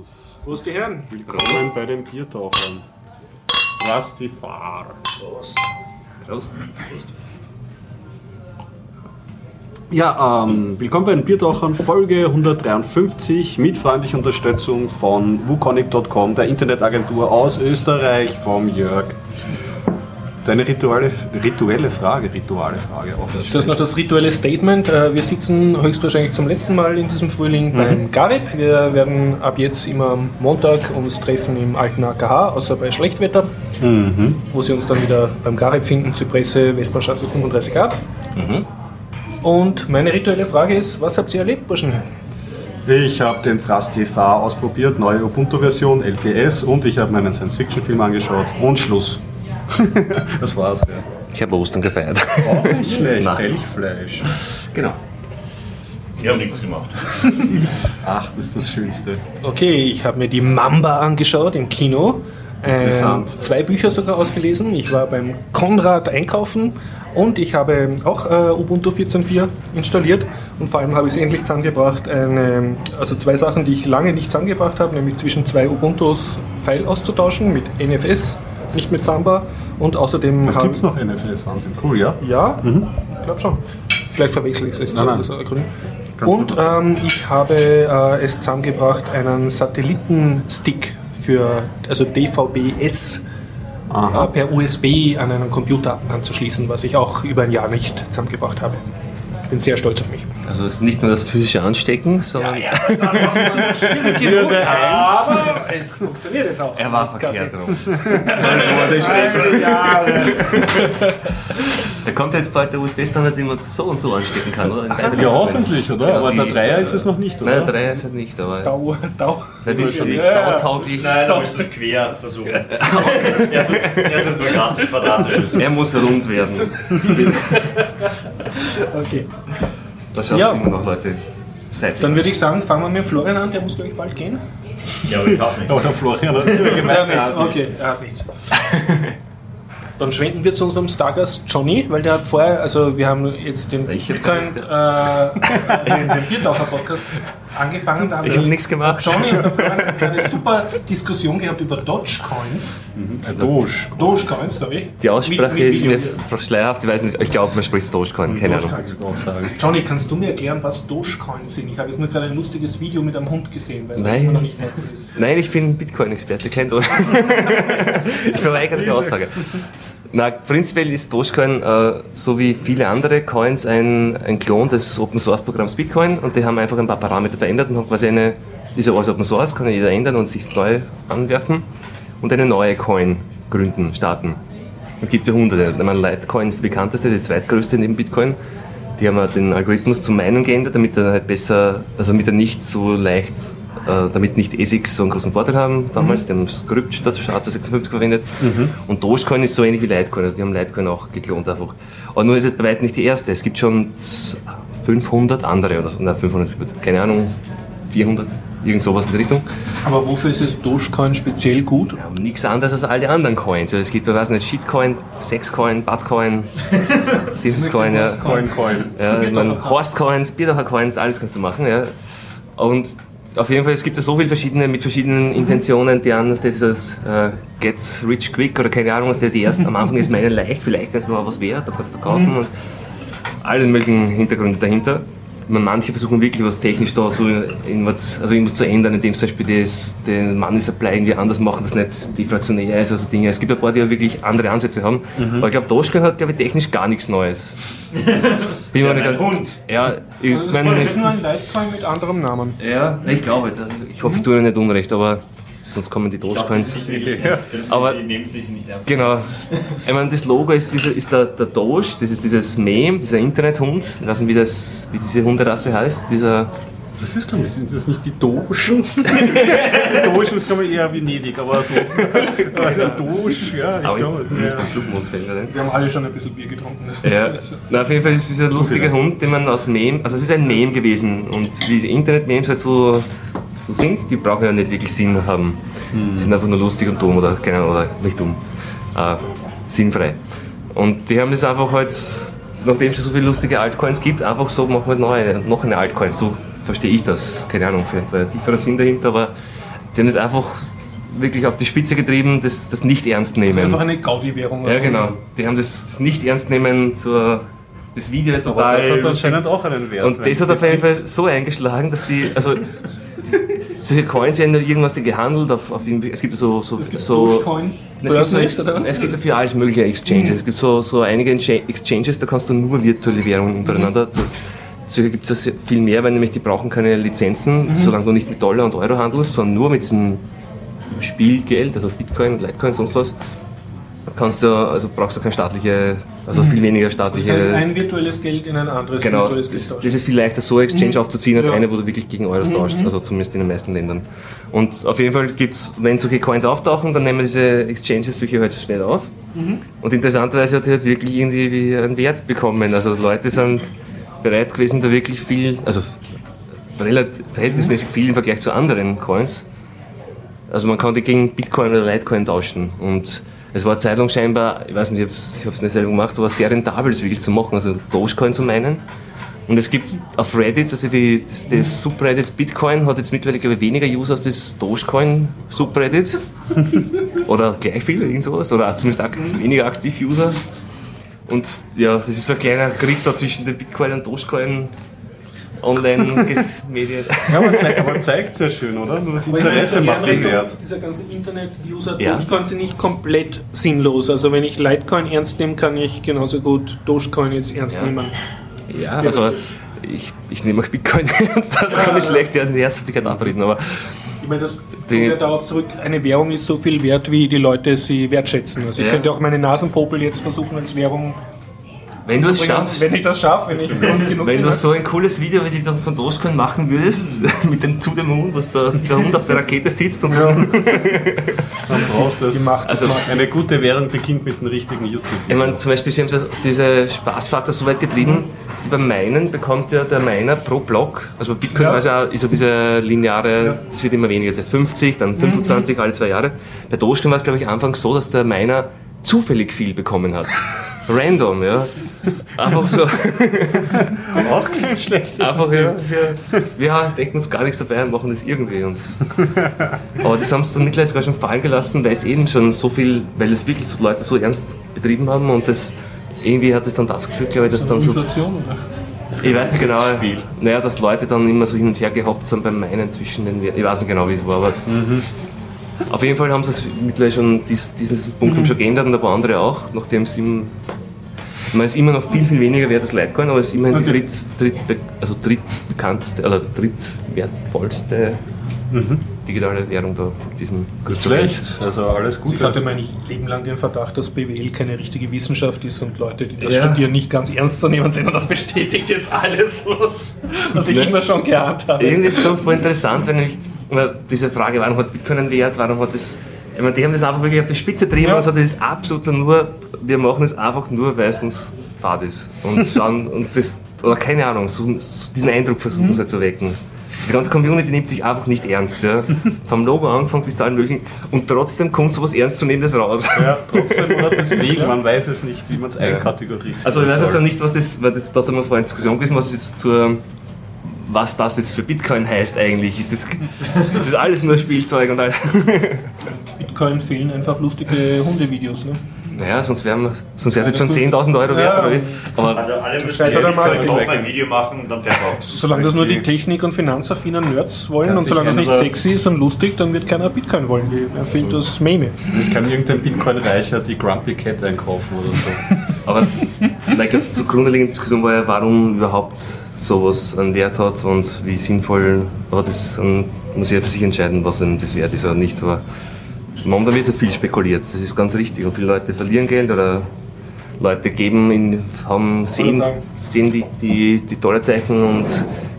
Servus. Prost, die Herren. Willkommen bei den Biertauchern. Rastifar. Prost. Prost. Ja, ähm, willkommen bei den Biertauchern, Folge 153 mit freundlicher Unterstützung von wukonic.com, der Internetagentur aus Österreich, vom Jörg. Deine rituelle, rituelle Frage, rituale Frage auch. Zuerst noch das rituelle Statement. Äh, Wir sitzen höchstwahrscheinlich zum letzten Mal in diesem Frühling beim Garib. Wir werden ab jetzt immer am Montag uns treffen im alten AKH, außer bei Schlechtwetter, wo Sie uns dann wieder beim Garib finden, Zypresse, Westbahnstraße 35a. Und meine rituelle Frage ist, was habt ihr erlebt, Burschen? Ich habe den Frastifar ausprobiert, neue Ubuntu-Version, LTS und ich habe meinen Science-Fiction-Film angeschaut und Schluss. das war's, ja. Ich habe Ostern gefeiert. Auch nicht schlecht, Nein. Elchfleisch. genau. Ich habe nichts gemacht. Ach, das ist das Schönste. Okay, ich habe mir die Mamba angeschaut im Kino. Interessant. Ähm, zwei Bücher sogar ausgelesen. Ich war beim Konrad einkaufen und ich habe auch äh, Ubuntu 14.4 installiert und vor allem habe ich es endlich zusammengebracht, eine, also zwei Sachen, die ich lange nicht zusammengebracht habe, nämlich zwischen zwei Ubuntus File auszutauschen mit NFS, nicht mit Samba und außerdem Das habe- gibt's noch NFS, Wahnsinn. Cool, ja? ja, ich glaube schon. Vielleicht verwechsel ich es. Nein, nein. das Und ähm, ich habe äh, es zusammengebracht, einen Satellitenstick für also DVB-S äh, per USB an einen Computer anzuschließen, was ich auch über ein Jahr nicht zusammengebracht habe. Ich bin sehr stolz auf mich. Also es ist nicht nur das physische Anstecken, sondern Hürde aber es funktioniert jetzt auch. er war verkehrt rum. Da kommt jetzt bald der USB-Standard, den man so und so anstecken kann, oder? Ja, hoffentlich, oder? Ja, Aber die- der Dreier ist es noch nicht, oder? Nein, der Dreier ist es nicht, aber Dau, Dau. das ist Ja, wirklich ja. tauglich. Nein, du musst es quer versuchen. er ist so Quadrat- quadratisch. Er muss rund werden. Okay. Da schaffen Ja. immer noch Leute seitlich. Dann würde ich sagen, fangen wir mit Florian an, der muss glaube ich bald gehen. Ja, aber ich hab nicht. Doch, der Florian hat Ja, gemeint, er hat Okay, er hat nichts. Dann schwenken wir zu unserem Stargast Johnny, weil der hat vorher, also wir haben jetzt den Bitcoin, äh, den, den Biertaucher-Podcast angefangen. Da Ich habe nichts gemacht. Johnny und der Florian haben eine super Diskussion gehabt über Dogecoins. Ein Doge. Dogecoins, sorry. Die Aussprache Mit- mit ist mir Video. schleierhaft, ich weiß nicht, ich glaube, man spricht Dogecoin, keine Ahnung. Johnny, kannst du mir erklären, was Dogecoins sind? Ich habe jetzt nur gerade ein lustiges Video mit einem Hund gesehen, weil Nein. ich noch nicht weiß, was ist. Nein, ich bin Bitcoin-Experte, kein ich verweigere die Aussage. Na, prinzipiell ist Dogecoin, äh, so wie viele andere Coins, ein, ein Klon des Open-Source-Programms Bitcoin und die haben einfach ein paar Parameter verändert und haben quasi eine, ist ja alles Open Source, kann ja jeder ändern und sich neu anwerfen und eine neue Coin gründen, starten. Es gibt ja hunderte. Ich meine, Litecoin ist die bekannteste, die zweitgrößte neben Bitcoin. Die haben ja den Algorithmus zum Meinen geändert, damit er halt besser, also damit er nicht so leicht, damit nicht ASICs so einen großen Vorteil haben damals. Die haben Script statt SHA-256 verwendet. Und Dogecoin ist so ähnlich wie Litecoin, also die haben Litecoin auch geklont einfach. Aber nur ist es bei weitem nicht die erste. Es gibt schon z- 500 andere oder so, nein, 500, keine Ahnung, 400, irgend sowas in die Richtung. Aber wofür ist es Dogecoin speziell gut? haben nichts anderes als alle anderen Coins. Also es gibt, ich weiß nicht, Shitcoin, Sexcoin, Buttcoin, Simscoin, ja. Coin, Coin. ja Horstcoins, Bierdacher-Coins, alles kannst du machen. Ja. Und auf jeden Fall, es gibt ja so viele verschiedene, mit verschiedenen Intentionen. Die einen, das ist das äh, Get Rich Quick oder keine Ahnung, was der die ersten am Anfang ist meine leicht, vielleicht ist mal was wert, da kannst du verkaufen und alle möglichen Hintergründe dahinter. Manche versuchen wirklich was technisch da zu, irgendwas, also irgendwas zu ändern, indem sie zum Beispiel das, den Money Supply irgendwie anders machen, dass nicht deflationär ist, also Dinge. Es gibt ein paar, die ja wirklich andere Ansätze haben. Aber ich glaube, Dogecoin hat, glaube ich, technisch gar nichts Neues. Bin mir nicht ganz, Hund. Ja, ich Das ist meine, praktisch nur ein Litecoin mit anderem Namen. ja, ich glaube, ich hoffe, ich tue ihnen nicht unrecht, aber sonst kommen die das ernst. Aber- die nehmen sich nicht ernst. Genau. Ich meine, das Logo ist, dieser, ist der, der Doge, das ist dieses Meme, dieser Internethund. Ich weiß nicht, wie, das, wie diese Hunderasse heißt. Dieser, Das ist, glaube ich, sind das nicht die Dogen? die Dogen ist, glaube ich, eher Venedig, aber so. Aber der Doge, ja, ich aber glaube. nicht, Ja. Wir haben alle schon ein bisschen Bier getrunken. Das Ja. Na, auf jeden Fall ist es ein lustiger Hund, den man aus Meme, also es ist ein Meme gewesen und wie Internet-Memes halt so, so sind, die brauchen ja nicht wirklich Sinn haben. Die sind einfach nur lustig und dumm oder keine Ahnung, oder nicht dumm, äh, sinnfrei. Und die haben das einfach halt, nachdem es so viele lustige Altcoins gibt, einfach so machen wir neue, noch eine Altcoin. So verstehe ich das. Keine Ahnung, vielleicht war ein tieferer Sinn dahinter, aber die haben das einfach wirklich auf die Spitze getrieben, das, das nicht ernst nehmen. Einfach eine Gaudi-Währung. Ja, genau. Die haben das nicht ernst nehmen zur. Das Video ist Aber total. das hat anscheinend auch einen Wert. und das hat auf jeden Fall so eingeschlagen, dass die. Also, solche Coins werden ja irgendwas gehandelt auf, auf es gibt so so, Es gibt so es gibt, so, es gibt dafür alles mögliche Exchanges. Es gibt so, so einige Exchanges, da kannst du nur virtuelle Währungen untereinander. Das, solche gibt es viel mehr, weil nämlich die brauchen keine Lizenzen, solange du nicht mit Dollar und Euro handelst, sondern nur mit diesem Spielgeld, also Bitcoin, Litecoin, sonst was. Kannst du, also brauchst du keine staatliche, also viel weniger staatliche. Ein, ein virtuelles Geld in ein anderes Genau, virtuelles das, Geld das ist viel leichter, so Exchange aufzuziehen, als Ja. eine, wo du wirklich gegen Euros tauscht. Also zumindest in den meisten Ländern. Und auf jeden Fall gibt's, wenn solche Coins auftauchen, dann nehmen diese Exchanges solche halt schnell auf. Und interessanterweise hat die halt wirklich irgendwie wie einen Wert bekommen. Also Leute sind bereit gewesen, da wirklich viel, also relativ, verhältnismäßig viel im Vergleich zu anderen Coins. Also man konnte gegen Bitcoin oder Litecoin tauschen. Und es war eine Zeit lang scheinbar, ich weiß nicht, ich habe es nicht selber gemacht, aber sehr rentabel, das wirklich zu machen, also Dogecoin zu meinen. Und es gibt auf Reddit, also die, das, das Subreddit Bitcoin hat jetzt mittlerweile, glaube ich, weniger User als das Dogecoin Subreddit. oder gleich viele, irgend sowas. Oder zumindest aktiv, weniger aktiv User. Und ja, das ist so ein kleiner Krieg da zwischen den Bitcoin und Dogecoin Online-Medien. Ja, aber zeigt, aber zeigt sehr schön, oder? Nur das Interesse macht den Wert. Dieser ganzen Internet-User Ja. Dogecoin sind nicht komplett sinnlos. Also wenn ich Litecoin ernst nehme, kann ich genauso gut Dogecoin jetzt ernst Ja. nehmen. Ja, also ich, ich nehme auch Bitcoin ernst, also kann ich schlecht die Ernsthaftigkeit abreden, aber Ich meine, das kommt ja darauf zurück, eine Währung ist so viel wert, wie die Leute sie wertschätzen. Also ich Ja. könnte auch meine Nasenpopel jetzt versuchen als Währung wenn du es schaffst, wenn ich das schaffe, wenn ich Grund genug wenn du so ein cooles Video wie die dann von Dogecoin machen würdest, mit dem To the Moon, was da der Hund auf der Rakete sitzt und Man braucht das. gemacht. Also- Eine gute Währung beginnt mit dem richtigen YouTube. Ich meine, zum Beispiel, sie haben diese Spaßfaktor so weit getrieben, dass beim Minen bekommt ja der Miner pro Block, also bei Bitcoin Ja. ja, ist ja diese lineare, das wird immer weniger, jetzt erst 50, dann 25 alle zwei Jahre. Bei Dogecoin war es, glaube ich, anfangs so, dass der Miner zufällig viel bekommen hat. Random, ja. Einfach so, Auch kein schlechtes einfach, System. ja, wir, wir denken uns gar nichts dabei und machen das irgendwie. Und aber das haben sie dann mittlerweile sogar schon fallen gelassen, weil es eben schon so viel, weil es wirklich so Leute so ernst betrieben haben und das irgendwie hat es dann dazu geführt, glaube ich, dass dann so Inflation, oder? ich weiß nicht genau. Spiel. Naja, dass Leute dann immer so hin und her gehoppt sind beim Meinen zwischen den Werten. Ich weiß nicht genau, wie es war, aber es auf jeden Fall haben sie es mittlerweile schon dies, diesen Punkt schon geändert und ein paar andere auch, nachdem ihm. Ich es ist immer noch viel, viel weniger wert als Litecoin, aber es ist immerhin die Okay. dritt, dritt, also drittbekannteste, oder drittwertvollste digitale Währung da in diesem schlecht. Also alles Ich gut. hatte mein Leben lang den Verdacht, dass BWL keine richtige Wissenschaft ist und Leute, die das Ja. studieren, nicht ganz ernst zu nehmen sind. Und das bestätigt jetzt alles, was, was ich Ne? immer schon geahnt habe. Irgendwie ist es schon voll interessant, wenn ich diese Frage, warum hat Bitcoin einen Wert, warum hat das. Ich meine, die haben das einfach wirklich auf die Spitze getrieben, Ja. also das ist absolut nur, wir machen es einfach nur, weil es uns fad ist. Und schauen, und das, oder keine Ahnung, so, so diesen Eindruck versuchen sie zu wecken. Diese ganze Community nimmt sich einfach nicht ernst, ja. Vom Logo angefangen bis zu allen möglichen. Und trotzdem kommt sowas Ernstzunehmendes raus. Ja, trotzdem oder deswegen, man weiß es nicht, wie man es einkategorisiert. Also ich weiß jetzt auch nicht, was das, weil das trotzdem mal vorhin Diskussion gewesen, was jetzt zur, was das jetzt für Bitcoin heißt eigentlich. Ist das, das ist alles nur Spielzeug und all. Bitcoin fehlen einfach lustige Hundevideos. Ne? Naja, sonst wären sonst wäre es jetzt schon 10.000 Euro wert, Ja. oder wie? Aber Also alle müssen ja ein Video machen und dann verkaufen. Solange das nur die Technik- und finanzaffinen Nerds wollen und solange das nicht sexy ist und lustig, dann wird keiner Bitcoin wollen. Die erfindet das Meme. ich kann irgendein Bitcoin-Reicher die Grumpy Cat einkaufen oder so. Aber ich glaube, zugrunde liegende Diskussion war ja, warum überhaupt sowas einen Wert hat und wie sinnvoll, aber das muss jeder für sich entscheiden, was einem das wert ist oder nicht. Aber momentan wird ja viel spekuliert, das ist ganz richtig. Und viele Leute verlieren Geld oder Leute geben, in, haben, sehen, sehen die, die, die Dollarzeichen und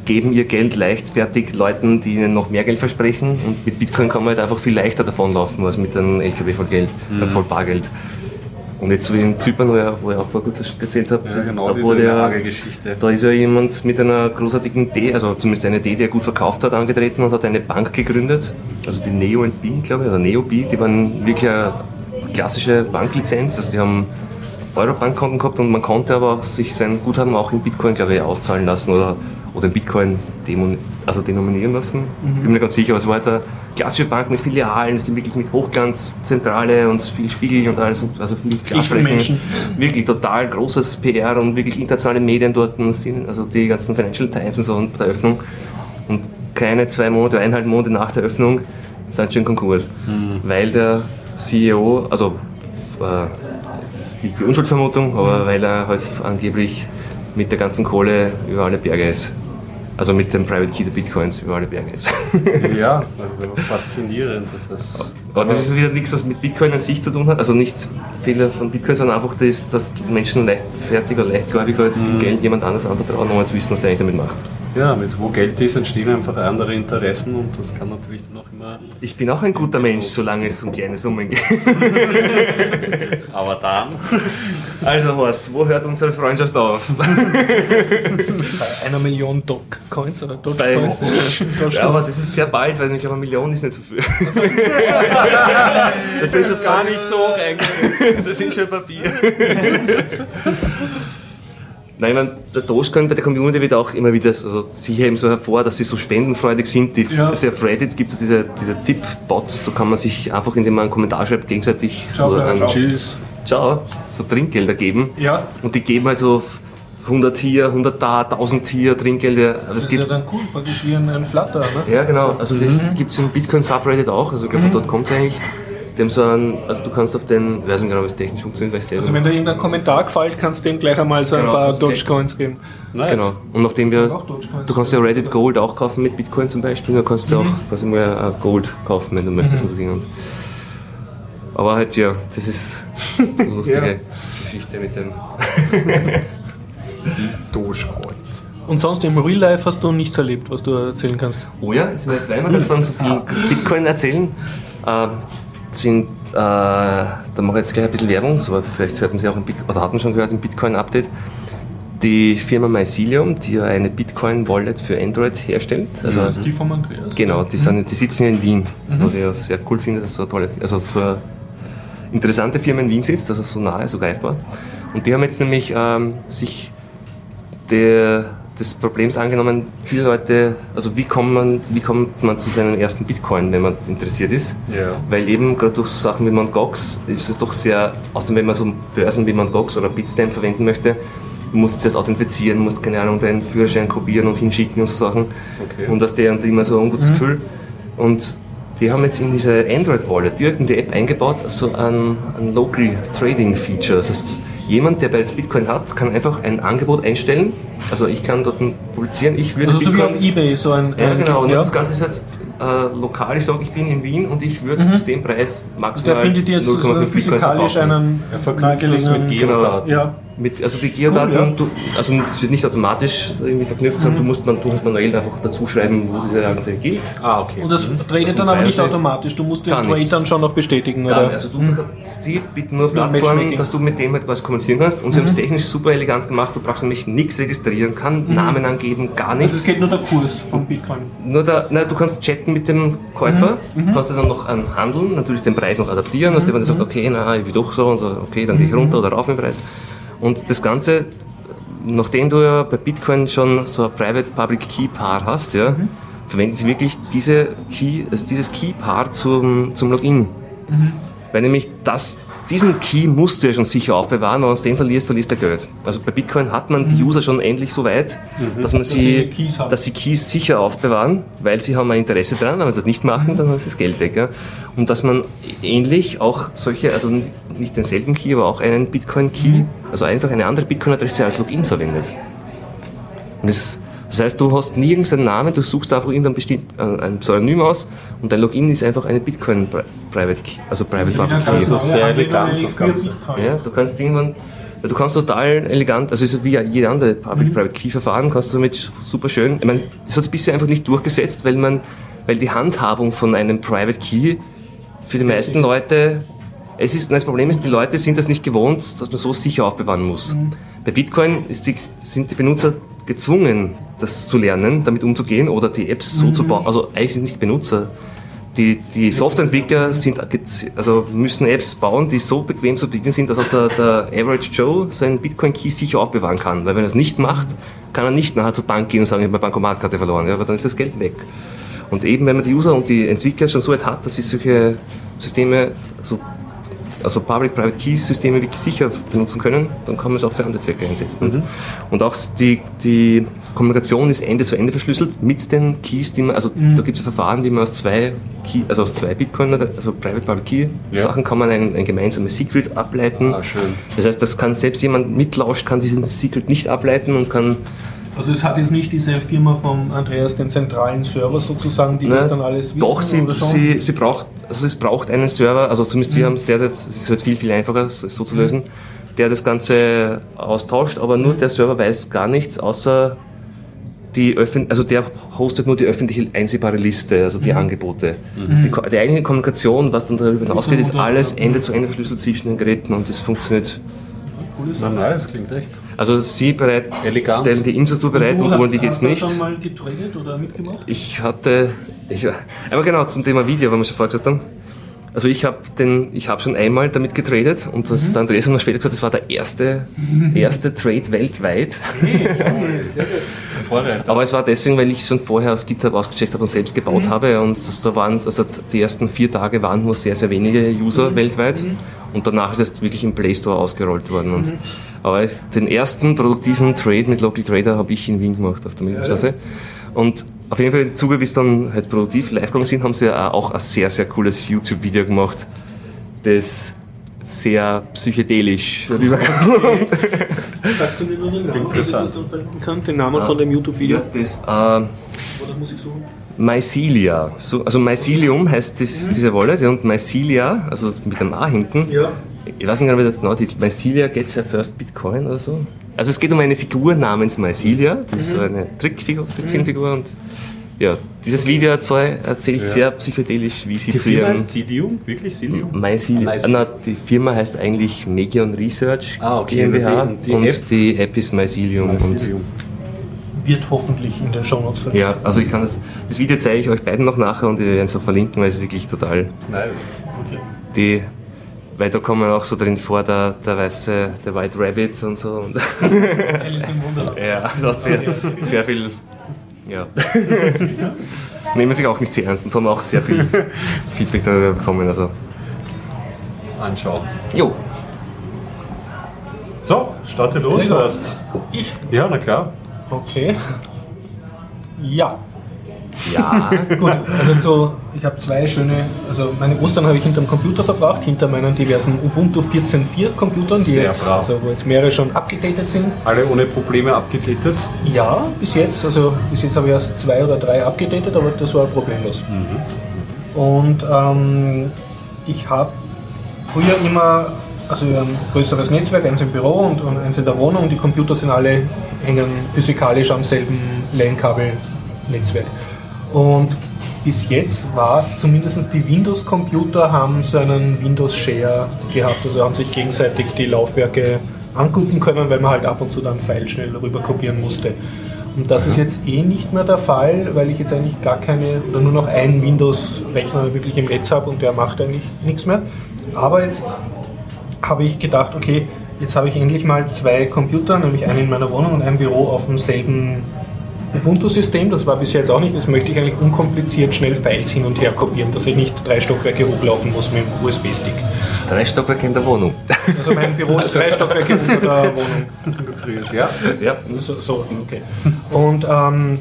geben ihr Geld leichtfertig Leuten, die ihnen noch mehr Geld versprechen. Und mit Bitcoin kann man halt einfach viel leichter davonlaufen als mit einem LKW voll Geld, äh, voll Bargeld. Und jetzt so wie in Zypern, wo ich, wo ich auch vor kurzem erzählt habe, Ja, genau, da, wurde ja, da ist ja jemand mit einer großartigen Idee, also zumindest eine Idee, die er gut verkauft hat, angetreten und hat eine Bank gegründet, also die Neo B, glaube ich, oder Neo B, die waren wirklich eine klassische Banklizenz, also die haben Eurobankkonten gehabt und man konnte aber auch sich sein Guthaben auch in Bitcoin, glaube ich, auszahlen lassen oder, oder in Bitcoin demon, also denominieren lassen. Bin mir nicht ganz sicher, aber es war jetzt eine klassische Bank mit Filialen, die wirklich mit Hochglanzzentrale und viel Spiegel und alles, also viel Glasflächen. Menschen. Wirklich total großes PR und wirklich internationale Medien dort, sind, also die ganzen Financial Times und so und bei der Öffnung. Und keine zwei Monate, eineinhalb Monate nach der Öffnung sind schon Konkurs. Weil der CEO, also äh, nicht die Unschuldsvermutung, aber weil er halt angeblich mit der ganzen Kohle über alle Berge ist. Also mit dem Private Key der Bitcoins über alle Berge ist. Ja, also faszinierend. Das ist Aber das ist wieder nichts, was mit Bitcoin an sich zu tun hat. Also nicht Fehler von Bitcoin, sondern einfach das, dass Menschen leichtfertig oder leichtgläubig halt viel Geld jemand anders anvertrauen, ohne zu wissen, was der eigentlich damit macht. Ja, mit wo Geld ist, entstehen einfach andere Interessen und das kann natürlich dann auch immer. Ich bin auch ein guter Mensch, solange es um kleine Summen geht. Aber dann. Also Horst, wo hört unsere Freundschaft auf? Bei einer Million Dogecoins oder Bei, Dogecoins. ja, aber das ist sehr bald, weil ich glaube, eine Million ist nicht so viel. Das sind schon Gar nicht so hoch eigentlich. Das sind schon Papier. Nein, ich meine, der Dogecoin bei der Community wird auch immer wieder, also sie heben so hervor, dass sie so spendenfreudig sind. Die, Ja. also auf Reddit gibt es diese, diese Tipp-Bots, da kann man sich einfach, indem man einen Kommentar schreibt, gegenseitig Ciao, so ciao. Tschüss, ciao, so Trinkgelder geben. Ja. Und die geben halt so 100 hier, 100 da, 1000 hier Trinkgelder. Es Das ist ja dann cool, praktisch wie ein, ein Flutter. Ne? ja, genau. Also das gibt es im Bitcoin Subreddit auch. Also ich glaube, von dort kommt es eigentlich. Dem so ein, also du kannst auf den, ich weiß nicht genau, wie es technisch funktioniert, weil ich selber. Also wenn dir irgendein Kommentar gefällt, kannst du dem gleich einmal so ein Genau, paar das geht. Dogecoins geben. Nice. Genau. Und nachdem wir, du kannst ja Reddit Gold auch kaufen mit Bitcoin zum Beispiel, dann kannst du auch quasi mal äh, Gold kaufen, wenn du möchtest. und Dinge. Aber halt ja, das ist eine lustige Geschichte mit dem. Dogecoins. Und sonst im Real Life hast du nichts erlebt, was du erzählen kannst. Oh ja, ist mir jetzt, gerade von so viel Bitcoin erzählen, ähm, sind, äh, da mache ich jetzt gleich ein bisschen Werbung, aber vielleicht hörten Sie auch im Bit oder hatten schon gehört im Bitcoin-Update. Die Firma Mycelium, die ja eine Bitcoin-Wallet für Android herstellt, also Das ist die vom Andreas. Genau, die, sind, die sitzen hier in Wien, was ich ja sehr cool finde, dass so eine tolle, also so eine interessante Firma in Wien sitzt, also so nahe, so greifbar. Und die haben jetzt nämlich ähm, sich der, des Problems angenommen, viele Leute, also wie kommt, man, wie kommt man zu seinem ersten Bitcoin, wenn man interessiert ist? Ja. Weil eben gerade durch so Sachen wie Mt. Gox ist es doch sehr, außerdem wenn man so Börsen wie Mt. Gox oder Bitstamp verwenden möchte, du musst es erst authentifizieren, musst keine Ahnung, deinen Führerschein kopieren und hinschicken und so Sachen. Okay. Und aus der und immer so ein ungutes Gefühl. Und die haben jetzt in diese Android-Wallet direkt in die App eingebaut, so ein, ein Local Trading Feature. Das heißt, jemand, der bereits Bitcoin hat, kann einfach ein Angebot einstellen. Also ich kann dort publizieren, ich würde Also so wie auf Ebay, so ein... ja, genau. Und ja. das Ganze ist jetzt äh, lokal. Ich sage, ich bin in Wien und ich würde zu dem Preis Der maximal findet jetzt so 0,5 Bitcoins physikalisch einen Er verknüpft das mit Genau. Geodaten. Ja. Mit, also die Geodaten, Cool, ja. du, also es wird nicht automatisch irgendwie verknüpft, sondern du musst, man, du musst manuell einfach dazu schreiben, wo diese Ganze gilt. Ah, okay. Und das tradet Also dann aber nicht automatisch. Du musst den Trade dann schon noch bestätigen, oder? also du kannst die bieten nur Plattformen, dass du mit dem halt quasi kommunizieren kannst. Und sie haben es technisch super elegant gemacht. Du brauchst nämlich nichts registrieren, keinen Namen angeben, gar also nichts. es geht nur der Kurs von Bitcoin. Nur da, na, du kannst chatten mit dem Käufer, kannst du dann noch an handeln, natürlich den Preis noch adaptieren, dass der dann sagt, okay, na, ich will doch so und so, okay, dann gehe ich runter oder rauf im Preis. Und das Ganze, nachdem du ja bei Bitcoin schon so ein Private-Public Key-Paar hast, ja, verwenden sie wirklich diese Key, also dieses Key-Paar zum, zum Login. Weil nämlich das, diesen Key musst du ja schon sicher aufbewahren, wenn du den verlierst, verlierst du Geld. Also bei Bitcoin hat man die User schon endlich so weit, dass man sie sie, Keys dass sie Keys sicher aufbewahren, weil sie haben ein Interesse daran, wenn sie das nicht machen, dann ist das Geld weg. Ja. Und dass man ähnlich auch solche, also nicht denselben Key, aber auch einen Bitcoin-Key, also einfach eine andere Bitcoin-Adresse als Login verwendet. Und das, das heißt, du hast nirgends einen Namen, du suchst einfach irgendein bestimmt, äh, ein Pseudonym aus und dein Login ist einfach eine Bitcoin Pri- Private Key, also Private Public Key. ist sehr elegant, das Ganze. Ja, du kannst irgendwann, du kannst total elegant, also so wie jede andere Public-Private Key-Verfahren, kannst du damit super schön, ich meine, das hat es bisher einfach nicht durchgesetzt, weil man, weil die Handhabung von einem Private Key für die meisten Leute, es ist, nein, das Problem ist, die Leute sind das nicht gewohnt, dass man so sicher aufbewahren muss. Bei Bitcoin ist die, sind die Benutzer gezwungen, das zu lernen, damit umzugehen oder die Apps so zu bauen, also eigentlich sind nicht Benutzer, die, die Softwareentwickler sind, also müssen Apps bauen, die so bequem zu bedienen sind, dass auch der, der Average Joe seinen Bitcoin-Key sicher aufbewahren kann. Weil wenn er es nicht macht, kann er nicht nachher zur Bank gehen und sagen, ich habe meine Bankomatkarte verloren, ja, aber dann ist das Geld weg. Und eben, wenn man die User und die Entwickler schon so weit hat, dass sie solche Systeme, also, also Public-Private Key-Systeme wirklich sicher benutzen können, dann kann man es auch für andere Zwecke einsetzen. Und auch die, die Kommunikation ist Ende zu Ende verschlüsselt mit den Keys, die man, also da gibt es Verfahren, die man aus zwei Key, also aus zwei Bitcoin, also Private Public Key Ja. Sachen kann man ein, ein gemeinsames Secret ableiten. Ah. Das heißt, das kann selbst jemand mitlauscht, kann diesen Secret nicht ableiten und kann Also es hat jetzt nicht diese Firma vom Andreas den zentralen Server sozusagen, die das Ne? dann alles wissen Doch, sie, oder schon? sie, sie braucht, also es braucht einen Server, also zumindest Mhm. wir haben es derzeit, es ist halt viel, viel einfacher, es so zu lösen, der das Ganze austauscht, aber Mhm. nur der Server weiß gar nichts, außer die öffn also der hostet nur die öffentliche einsehbare Liste, also Mhm. die Angebote. Die, Ko- die eigene Kommunikation, was dann darüber hinausgeht, ist alles. Ende zu Ende verschlüsselt zwischen den Geräten und das funktioniert. Nein, nein, das klingt echt. Also sie bereit, stellen die Infrastruktur bereit und hast- ohne die geht's hast du nicht. schon mal getradet oder mitgemacht? Ich hatte, ich, aber genau zum Thema Video, weil wir schon vorher gesagt haben. Also ich habe den, ich habe schon einmal damit getradet und das Mhm. der Andreas hat mir später gesagt, das war der erste, erste Trade weltweit. Aber es war deswegen, weil ich schon vorher aus GitHub ausgecheckt habe und selbst gebaut habe und das, da waren, also die ersten vier Tage waren nur sehr, sehr wenige User weltweit und danach ist es wirklich im Play Store ausgerollt worden. Und, Aber es, den ersten produktiven Trade mit Local Trader habe ich in Wien gemacht auf der Milchstraße. Und auf jeden Fall im Zuge, bis dann halt produktiv live gegangen sind, haben sie ja auch ein sehr, sehr cooles YouTube-Video gemacht, das sehr psychedelisch rüberkommt. Sagst du mir nur den Namen, dass ich Interessant. das dann finden kann? Den Namen von dem YouTube-Video? Das, äh, Oder muss ich suchen? Mycelia. So, also Mycelium heißt das, diese Wallet und Mycelia, also mit einem A hinten. Ja. Ich weiß nicht genau, wie das genau ist. Mycelia gets her first Bitcoin oder so. Also es geht um eine Figur namens Mycelia. Das ist so eine Trickfigur, Trickfilmfigur und ja, dieses Video erzähl- erzählt sehr psychedelisch, wie sie Die zu Firma ihrem heißt Sidium? Wirklich Sidium? Mycelia. Mycelia. Na, die Firma heißt eigentlich Megion Research Ah, okay. GmbH Und die- und die die, App? Ist Mycelium. Und Mycelium. Wird hoffentlich in den Shownotes verlinkt. ja, also ich kann das, das Video zeige ich euch beiden noch nachher und wir werden es auch verlinken, weil es wirklich total Nice. die, weil da kommen auch so drin vor, der, der weiße, der White Rabbit und so. Und Alice im Wunderland. ja, das hat sehr, sehr viel, ja. Nehmen sich auch nicht sehr ernst und haben auch sehr viel Feedback darüber bekommen. Also, Anschauen. jo, So, starte los erst. Ich? Ja, na klar. Okay. Ja. Ja, Gut, also so, ich habe zwei schöne, also meine Ostern habe ich hinterm Computer verbracht, hinter meinen diversen Ubuntu 14.4 Computern, die Sehr jetzt, brav. also wo jetzt mehrere schon abgedatet sind. Alle ohne Probleme abgedatet. Ja, bis jetzt, also bis jetzt habe ich erst zwei oder drei abgedatet, aber das war problemlos. Und ähm, ich habe früher immer, also wir haben ein größeres Netzwerk, eins im Büro und, und eins in der Wohnung. Die Computer sind alle, hängen physikalisch am selben LAN-Kabel-Netzwerk. Und bis jetzt war zumindest die Windows-Computer haben so einen Windows-Share gehabt, also haben sich gegenseitig die Laufwerke angucken können, weil man halt ab und zu dann File schnell rüber kopieren musste. Und das ist jetzt eh nicht mehr der Fall, weil ich jetzt eigentlich gar keine oder nur noch einen Windows-Rechner wirklich im Netz habe und der macht eigentlich nichts mehr. Aber jetzt habe ich gedacht, okay, jetzt habe ich endlich mal zwei Computer, nämlich einen in meiner Wohnung und ein Büro auf demselben Ubuntu-System. Das war bisher jetzt auch nicht. Das möchte ich eigentlich unkompliziert schnell Files hin und her kopieren, dass ich nicht drei Stockwerke hochlaufen muss mit dem USB-Stick. das drei Stockwerke in der Wohnung. Also mein Büro ist drei Stockwerke unter der Wohnung. Ja. ja, So, so okay. Und ähm,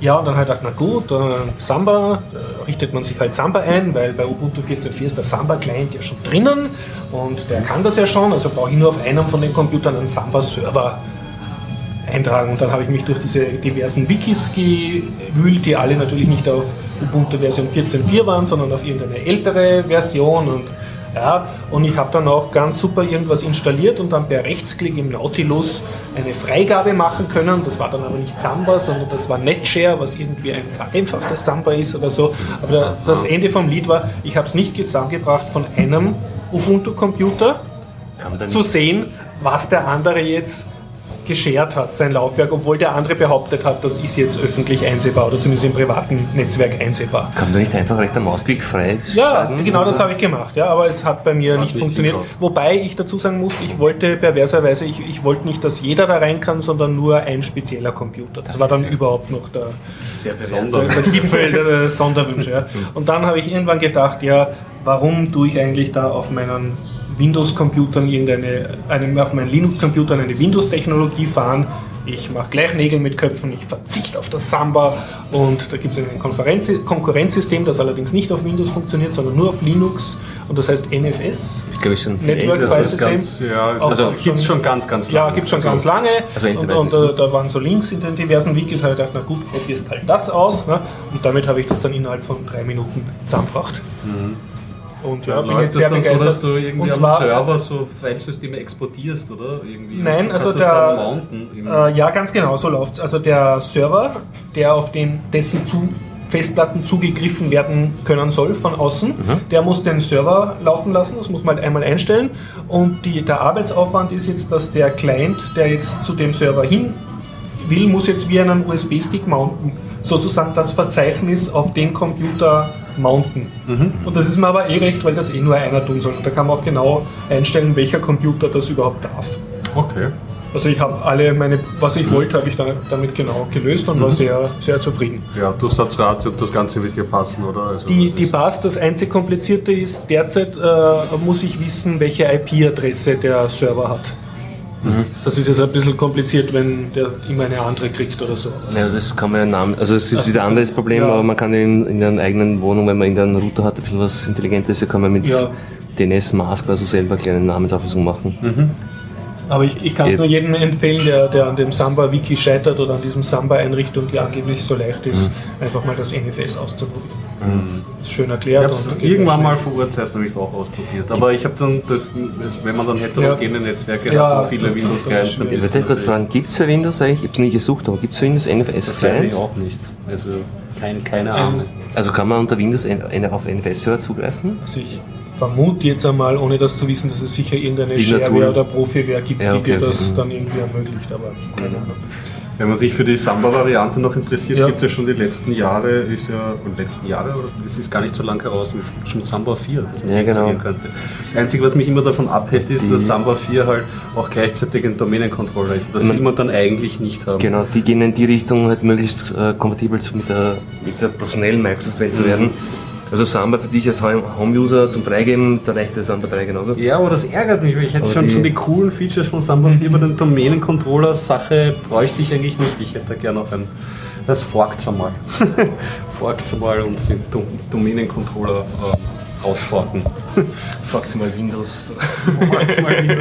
ja, und dann halt gedacht, na gut, äh, Samba, äh, richtet man sich halt Samba ein, weil bei Ubuntu 14.4 ist der Samba-Client ja schon drinnen und der kann das ja schon, also brauche ich nur auf einem von den Computern einen Samba-Server eintragen. Und dann habe ich mich durch diese diversen Wikis gewühlt, die alle natürlich nicht auf Ubuntu Version 14.4 waren, sondern auf irgendeine ältere Version und ja, und ich habe dann auch ganz super irgendwas installiert und dann per Rechtsklick im Nautilus eine Freigabe machen können. Das war dann aber nicht Samba, sondern das war NetShare, was irgendwie ein vereinfachtes Samba ist oder so. Aber das Ende vom Lied war, ich habe es nicht zusammengebracht von einem Ubuntu-Computer zu sehen, was der andere jetzt geshared hat, sein Laufwerk, obwohl der andere behauptet hat, das ist jetzt öffentlich einsehbar oder zumindest im privaten Netzwerk einsehbar. Kann man nicht einfach rechter Mausklick frei Ja, schlagen? genau das habe ich gemacht, ja, aber es hat bei mir nicht nicht funktioniert. hingehauen. Wobei ich dazu sagen muss, ich wollte perverserweise, ich, ich wollte nicht, dass jeder da rein kann, sondern nur ein spezieller Computer. Das, war dann überhaupt noch der, Sehr der Gipfel der Sonderwünsche. Ja. Und dann habe ich irgendwann gedacht, ja, warum tue ich eigentlich da auf meinen Windows-Computern irgendeine, einem, auf meinen Linux-Computern eine Windows-Technologie fahren? Ich mache gleich Nägel mit Köpfen, ich verzichte auf das Samba und da gibt es ein Konferenz Konkurrenzsystem, das allerdings nicht auf Windows funktioniert, sondern nur auf Linux und das heißt NFS. ist, glaube ich, schon viel Network. File System. Ganz, ja, es Also gibt es schon ganz, ganz Ja, lange. gibt schon Also, ganz lange. also und und äh, da waren so Links in den diversen Wikis, habe ich gedacht, na gut, probierst halt das aus. Ne? Und damit habe ich das dann innerhalb von drei Minuten zusammengebracht. Und ja, Ja, bin läuft jetzt das sehr dann so, begeistert. dass du irgendwie und am Server so Filesysteme exportierst, oder? Irgendwie. Nein, also der, äh, ja, ganz genau, so läuft's. Also der Server, der auf den dessen zu Festplatten zugegriffen werden können soll von außen, der muss den Server laufen lassen, das muss man halt einmal einstellen. Und die, der Arbeitsaufwand ist jetzt, dass der Client, der jetzt zu dem Server hin will, muss jetzt wie einen USB-Stick mounten. Sozusagen das Verzeichnis auf den Computer mounten. Und das ist mir aber eh recht, weil das eh nur einer tun soll. Und da kann man auch genau einstellen, welcher Computer das überhaupt darf. Okay. Also ich habe alle meine, was ich wollte, habe ich da, damit genau gelöst und war sehr, sehr zufrieden. Ja, Durchsatzrate und das Ganze wird dir passen, oder? Also Die, das die BAS, das einzig Komplizierte ist, derzeit äh, muss ich wissen, welche IP-Adresse der Server hat. Das ist jetzt ein bisschen kompliziert, wenn der immer eine andere kriegt oder so. Ja, das kann man ja Namen, also es ist wieder ein anderes Problem, Ja. aber man kann in, in der eigenen Wohnung, wenn man irgendeinen Router hat, ein bisschen was Intelligentes, kann man mit Ja. DNS-Mask also selber kleine Namensauflösung machen. Aber ich, ich kann es nur jedem empfehlen, der, der an dem Samba-Wiki scheitert oder an diesem Samba-Einrichtung, die angeblich so leicht ist, einfach mal das NFS auszuprobieren. Ist schön Ich erklärt. habe es und geht irgendwann mal vor Urzeiten habe ich es auch ausprobiert. Aber ich habe dann, das, wenn man dann heterogene Netzwerke Ja, hat und viele Windows-Clients, dann das Ich würde kurz fragen, gibt es für Windows eigentlich, ich habe es nie gesucht, aber gibt es für Windows NFS Das weiß ich Clients? auch nicht. Also kein, keine Ahnung. Also kann man unter Windows auf NFS-Server zugreifen? Also ich vermute jetzt einmal, ohne das zu wissen, dass es sicher irgendeine Irgendein Shareware oder Profilware gibt, Ja, die okay, dir das okay. dann irgendwie ermöglicht, aber keine Ahnung. Wenn man sich für die Samba-Variante noch interessiert, Ja. gibt es ja schon die letzten Jahre, ist ja, und letzten Jahre, oder es ist gar nicht so lange heraus, es gibt schon Samba 4, das man Ja, sich genau. könnte. Das Einzige, was mich immer davon abhält, ist, Die- dass Samba 4 halt auch gleichzeitig ein Domänencontroller ist. Das will man dann eigentlich nicht haben. Genau, die gehen in die Richtung, halt möglichst äh, kompatibel zu- mit der, mit der professionellen Microsoft-Welt zu werden. Also Samba für dich als Home- Home-User zum Freigeben, da reicht der Samba 3 genauso. Ja, aber das ärgert mich, weil ich hätte Aber schon, die- schon die coolen Features von Samba 4 bei den Domänencontroller-Sache bräuchte ich eigentlich nicht. Ich hätte da gerne noch ein. Das forkt's einmal. forkt's einmal und den Dom Domänencontroller äh, rausforken. Fragt mal Windows.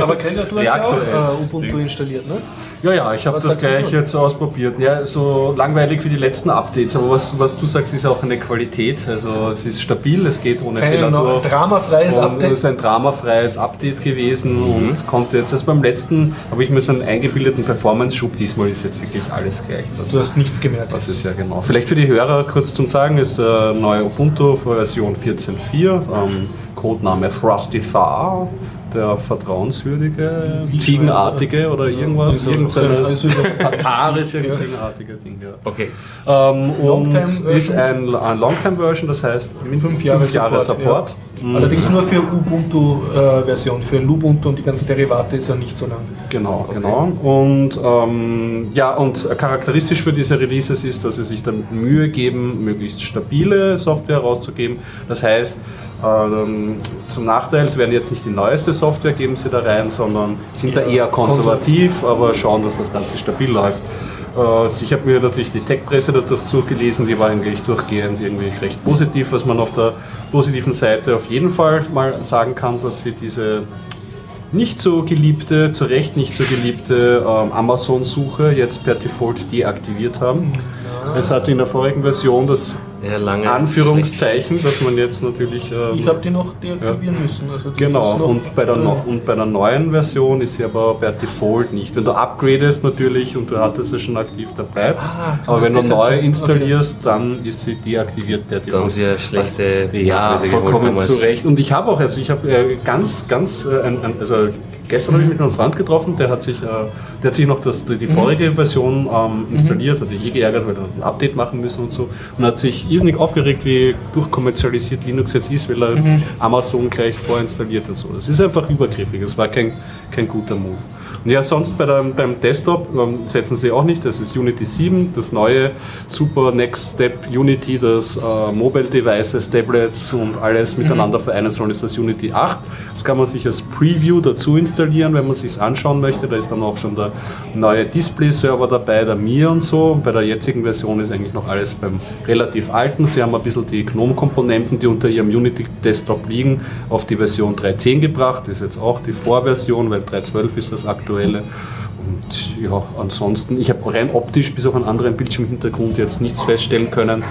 Aber Gregor, du hast ja auch äh, Ubuntu installiert, ne? Ja, ja, ich habe Was das gleich jetzt ausprobiert. Ja, so langweilig wie die letzten Updates, aber was, was du sagst, ist auch eine Qualität. Also es ist stabil, es geht ohne Kein Fehler noch durch. dramafreies Und Es Update. ist ein dramafreies Update gewesen und konnte jetzt, also beim letzten habe ich mir so einen eingebildeten Performance-Schub, diesmal ist jetzt wirklich alles gleich. Also, Du hast nichts gemerkt. das ist ja genau. Vielleicht für die Hörer kurz zum Sagen, ist äh, neue Ubuntu Version 14.4, ähm, Codename Thrusty Thar, der vertrauenswürdige, ziegenartige oder irgendwas, irgendeine also über- tatarische, Ja. ziegenartige Ding, ja. Okay. Ähm, und ist ein, ein Longtime-Version, das heißt Fünf Jahre, Support. ja. Allerdings nur für Ubuntu-Version. für Lubuntu und die ganzen Derivate ist er nicht so lang. Genau, genau. Und ähm, ja, und charakteristisch für diese Releases ist, dass sie sich damit Mühe geben, möglichst stabile Software rauszugeben. Das heißt, zum Nachteil, es werden jetzt nicht die neueste Software geben sie da rein, sondern sind da eher konservativ, aber schauen, dass das Ganze stabil läuft. Äh, Ich habe mir natürlich die Tech-Presse dazu gelesen, die war eigentlich durchgehend irgendwie recht positiv, was man auf der positiven Seite auf jeden Fall mal sagen kann, dass sie diese nicht so geliebte, zu Recht nicht so geliebte ähm, Amazon-Suche jetzt per Default deaktiviert haben. Es hatte in der vorigen Version das Ja, lange. Anführungszeichen, dass man jetzt natürlich. ähm, Ich habe die noch deaktivieren müssen. Also die Genau, und bei, der, no- und bei der neuen Version ist sie aber per Default nicht. Wenn du upgradest natürlich und du hattest sie schon aktiv, dann bleibt Ah, Aber wenn du neu sein? installierst, dann ist sie deaktiviert per Da Default. haben sie ja schlechte Ja, Nachrichten geholt vollkommen zu Recht. Und ich habe auch, also ich habe äh, ganz, ganz, äh, ein, ein, also gestern habe ich mit einem Freund getroffen, der hat sich, äh, der hat sich noch das, die vorige Version ähm, installiert, hat sich eh geärgert, weil er ein Update machen müssen und so. Und hat sich irrsinnig aufgeregt, wie durchkommerzialisiert Linux jetzt ist, weil er Amazon gleich vorinstalliert und so. Das ist einfach übergriffig, es war kein, kein guter Move. Ja, sonst bei der, beim Desktop setzen sie auch nicht, das ist Unity 7, das neue super Next Step Unity, das äh, Mobile Devices, Tablets und alles miteinander vereinen sollen, ist das Unity 8. Das kann man sich als Preview dazu installieren, wenn man sich anschauen möchte. Da ist dann auch schon der neue Display-Server dabei, der Mir und so. Und bei der jetzigen Version ist eigentlich noch alles beim relativ alten. Sie haben ein bisschen die GNOME-Komponenten, die unter ihrem Unity-Desktop liegen, auf die Version 3.10 gebracht. Das ist jetzt auch die Vorversion, weil 3.12 ist das aktuelle. Und ja, ansonsten, ich habe rein optisch bis auf einen anderen Bildschirmhintergrund jetzt nichts feststellen können.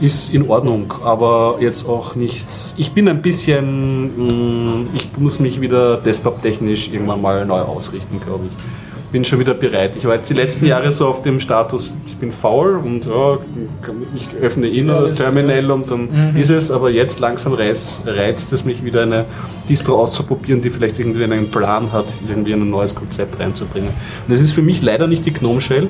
Ist in Ordnung, aber jetzt auch nichts. Ich bin ein bisschen, mh, ich muss mich wieder desktop-technisch irgendwann mal neu ausrichten, glaube ich. Bin schon wieder bereit. Ich war jetzt die letzten Jahre so auf dem Status, bin faul und ja, ich öffne eh nur das Terminal und dann ist es, aber jetzt langsam reizt, reizt es mich wieder eine Distro auszuprobieren, die vielleicht irgendwie einen Plan hat, irgendwie ein neues Konzept reinzubringen. Und das ist für mich leider nicht die Gnome Shell.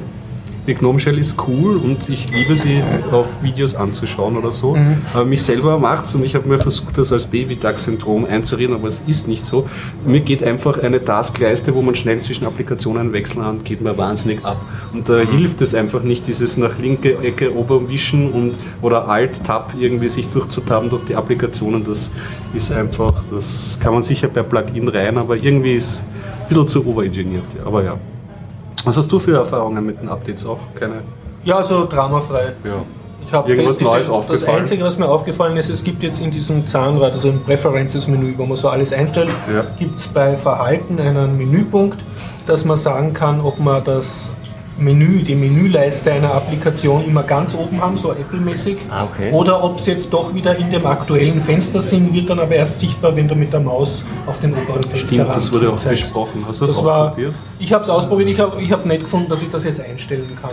Die Gnome Shell ist cool und ich liebe sie auf Videos anzuschauen oder so. Aber mich selber macht's und ich habe mir versucht, das als Baby-Duck-Syndrom einzureden, aber es ist nicht so. Mir geht einfach eine Taskleiste, wo man schnell zwischen Applikationen wechseln kann, geht mir wahnsinnig ab. Und da hilft es einfach nicht, dieses nach linke Ecke oben wischen und oder Alt-Tab irgendwie sich durchzutaben durch die Applikationen. Das ist einfach, das kann man sicher per Plugin rein, aber irgendwie ist ein bisschen zu overengineert. Aber ja. Was hast du für Erfahrungen mit den Updates auch? Keine. Ja, also dramafrei. Ja. Ich habe festgestellt, das? Einzige, was mir aufgefallen ist, es gibt jetzt in diesem Zahnrad, also im Preferences-Menü, wo man so alles einstellt, Ja. gibt es bei Verhalten einen Menüpunkt, dass man sagen kann, ob man das Menü, die Menüleiste einer Applikation immer ganz oben haben, so Apple-mäßig, Ah, okay. oder ob es jetzt doch wieder in dem aktuellen Fenster sind, wird dann aber erst sichtbar, wenn du mit der Maus auf den oberen Fensterrand Stimmt, das wurde auch zeigst. besprochen. Hast du das, Das war, ausprobiert? ich habe es ausprobiert, ich habe ich hab nicht gefunden, dass ich das jetzt einstellen kann.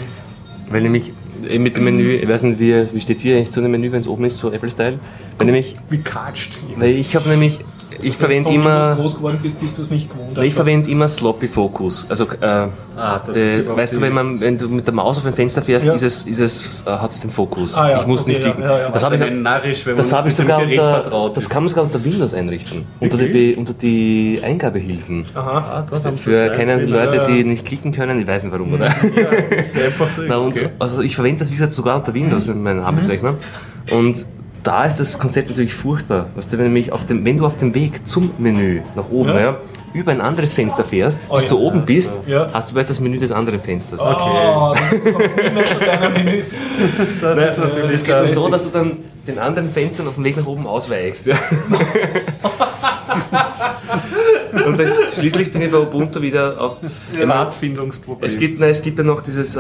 Weil nämlich äh, mit dem Menü, ich weiß nicht, wie, wie steht hier eigentlich zu einem Menü, wenn es oben ist, so Apple-Style? Weil nämlich, Wie katscht. weil ich habe nämlich, ich verwende Wenn du immer, groß geworden bist, bist du es nicht gewohnt. ich verwende immer Sloppy Focus. Also, äh, Ah, das äh, weißt du, wenn man, wenn du mit der Maus auf ein Fenster fährst, Ja. ist es, ist es, äh, hat es den Fokus. Ah, ja, ich muss okay, nicht klicken. ja, ja. Das habe ich, narrisch, wenn das man dem sogar unter, das kann man sogar unter Windows einrichten. Unter die, unter die Eingabehilfen. Aha. Ah, Für keine. Leute, die nicht klicken können, ich weiß nicht warum, oder? Das Na, und so, okay. also ich verwende das, wie gesagt, sogar unter Windows in meinem Arbeitsrechner. Und da ist das Konzept natürlich furchtbar. Weißt du, wenn, nämlich auf dem, wenn du auf dem Weg zum Menü nach oben Ja. ja. über ein anderes Fenster fährst, Oh bis ja. du oben bist, Ja. hast du bereits das Menü des anderen Fensters. Oh, mehr zu deinem Menü. Das ist natürlich Es geht das. so, dass du dann den anderen Fenstern auf dem Weg nach oben ausweichst. Ja. Und das, schließlich bin ich bei Ubuntu wieder auf. Pfadfindungsproblem. Es gibt, nein, es gibt ja noch dieses, äh,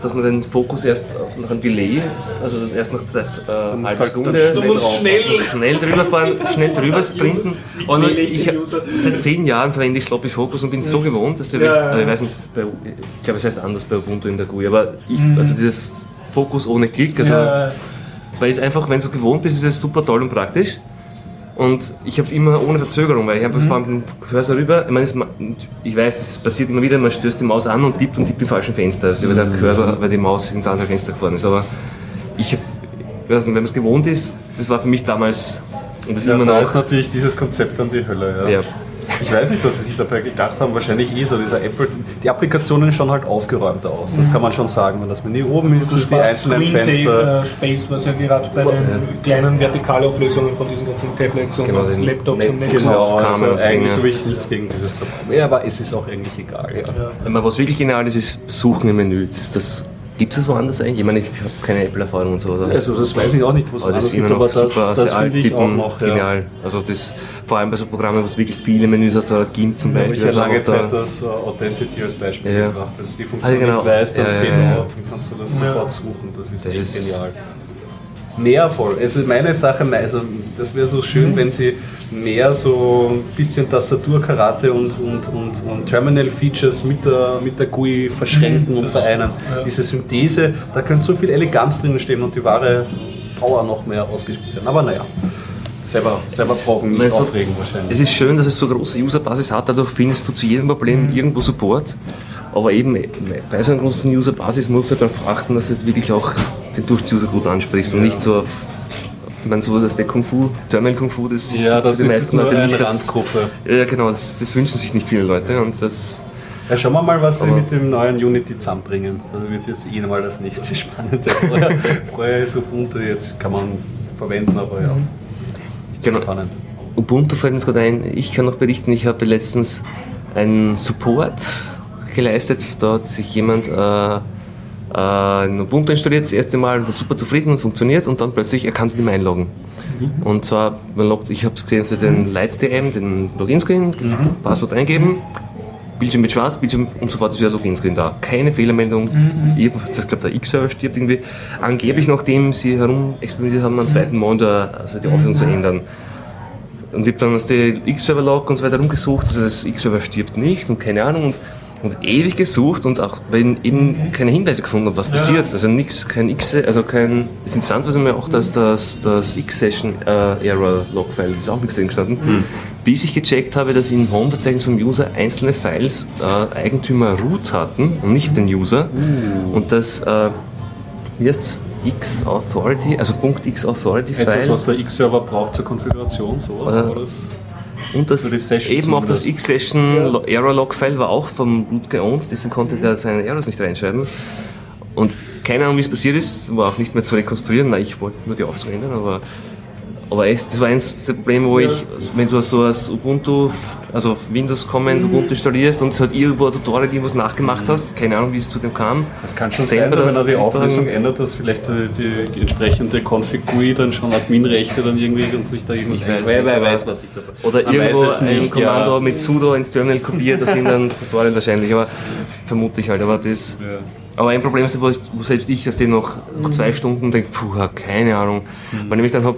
dass man den Fokus erst auf, nach einem Delay, also das erst nach der äh, halben Stunde, Du musst schnell. schnell drüber fahren, schnell drüber sprinten. Und ich ich, seit zehn Jahren verwende ich Sloppy Focus und bin so gewohnt, dass der Ja, wirklich, ja. also ich weiß nicht, bei, ich glaube es heißt anders bei Ubuntu in der GUI, aber ich, Mhm. also dieses Fokus ohne Klick, also Ja, weil es einfach, wenn du gewohnt bist, ist es super toll und praktisch. Und ich habe es immer ohne Verzögerung, weil ich einfach vor allem den Cursor rüber, ich meine, es, ich weiß, das passiert immer wieder, man stößt die Maus an und tippt und tippt im falschen Fenster, also weil der Cursor, weil die Maus ins andere Fenster gefahren ist. Aber ich, ich weiß nicht, wenn man es gewohnt ist, das war für mich damals und das Ja, immer da ist noch. natürlich dieses Konzept an die Hölle. Ja. Ja. Ich weiß nicht, was sie sich dabei gedacht haben. Wahrscheinlich eh so dieser Apple. Die Applikationen schauen halt aufgeräumter aus. Das kann man schon sagen. Wenn das Menü oben ist, Das ist die einzelnen Fenster. Screensaver Space, was ja gerade bei den kleinen Vertikalauflösungen von diesen ganzen Tablets und Genau, den Laptops und Net- Netz genau. Genau, also eigentlich habe ich nichts gegen dieses Programm. Ja, aber es ist auch eigentlich egal. Ja. Wenn man was wirklich genial ist, ist Suchen im Menü. Das, das, Gibt es das woanders eigentlich? Ich meine, ich habe keine Apple-Erfahrung und so, oder? Also das weiß ich auch nicht, was Aber das es ist immer gibt, noch aber das, super, das sehr finde ich auch alttippen, noch. Ja. genial. Also das, vor allem bei so Programmen, wo es wirklich viele Menüs hast, oder GIMP zum habe Beispiel. ich ja also lange auch da- Zeit das äh, Audacity als Beispiel Ja. gebracht. Dass die Funktion Ah, genau. nicht weiß, dann Ja, ja, ja, kannst du das Ja. sofort suchen. Das ist Das echt ist- genial. Mehr voll. Also meine Sache, also das wäre so Mhm. schön, wenn sie mehr so ein bisschen Tastaturkarate und, und, und, und Terminal-Features mit der, mit der GUI verschränken und vereinen. Diese Synthese, da könnte so viel Eleganz drinnen stehen und die wahre Power noch mehr ausgespielt werden. Aber naja, selber, selber brauchen, nicht du, aufregen wahrscheinlich. Es ist schön, dass es so eine große Userbasis hat, dadurch findest du zu jedem Problem irgendwo Support. Aber eben bei so einer großen Userbasis musst du halt darauf achten, dass du wirklich auch den Durchschnittsuser gut ansprichst und nicht so auf, ich meine, so dass der Kung Fu, Terminal Kung Fu, das ist ja, das für die ist meisten Leute eine nicht das. Randgruppe. Ja, genau, das, das wünschen sich nicht viele Leute und das. Ja, schauen wir mal, was sie mit dem neuen Unity zusammenbringen. Das wird jetzt eh mal das nächste Spannende. Vorher, vorher ist Ubuntu, jetzt kann man verwenden, aber ja, nicht so Genau. spannend. Ubuntu fällt mir jetzt gerade ein, ich kann noch berichten, ich habe letztens einen Support geleistet. Da hat sich jemand äh, äh, ein Ubuntu installiert, das erste Mal war super zufrieden und funktioniert und dann plötzlich, er kann sich nicht mehr einloggen. Und zwar, man loggt, ich habe es gesehen, so den Light-DM, den Login-Screen, Passwort eingeben, Bildschirm mit schwarz, Bildschirm und sofort ist wieder Login-Screen da. Keine Fehlermeldung. Ich glaube, der X-Server stirbt irgendwie. Angeblich, nachdem sie herum experimentiert haben, einen zweiten Monitor, also die Auflösung zu ändern. Und ich habe dann das X-Server-Log und so weiter rumgesucht, also das X-Server stirbt nicht und keine Ahnung und, und ewig gesucht und auch eben keine Hinweise gefunden habe, was passiert. Also nichts, kein X, also kein, das Interessante war mir auch, dass das, das X-Session-Error-Log-File ist auch nichts drin gestanden. Bis ich gecheckt habe, dass im Home-Verzeichnis vom User einzelne Files äh, Eigentümer Root hatten und nicht den User. Und das, äh, wie heißt X-Authority, also Punkt X-Authority-File. Etwas, was der X-Server braucht zur Konfiguration, sowas. Oder- das? Und das eben auch das. X-Session Error Log File war auch vom geowned, deswegen konnte der seine Errors nicht reinschreiben. Und keine Ahnung, wie es passiert ist, war auch nicht mehr zu rekonstruieren. Na, ich wollte nur die Aufzug ändern, aber, aber echt, das war eins der Probleme, wo ich, wenn du so als Ubuntu, also auf Windows kommend Ubuntu installierst und halt irgendwo ein Tutorial irgendwas nachgemacht hast, keine Ahnung, wie es zu dem kam. Das kann schon Selber sein, wenn er die das- Auflösung ändert, dass vielleicht die, die, entsprechende Config-GUI dann schon Adminrechte dann irgendwie und sich da irgendwas Ich weiß wer, weiß, was ich davon Oder Man irgendwo ein nicht, Kommando ja. mit sudo ins Terminal kopiert, das in dann Tutorial wahrscheinlich, aber vermute ich halt. Aber das. Ja. Aber ein Problem ist, wo, ich, wo selbst ich das den noch nach zwei Stunden denke, puh, keine Ahnung. Weil nämlich dann hab,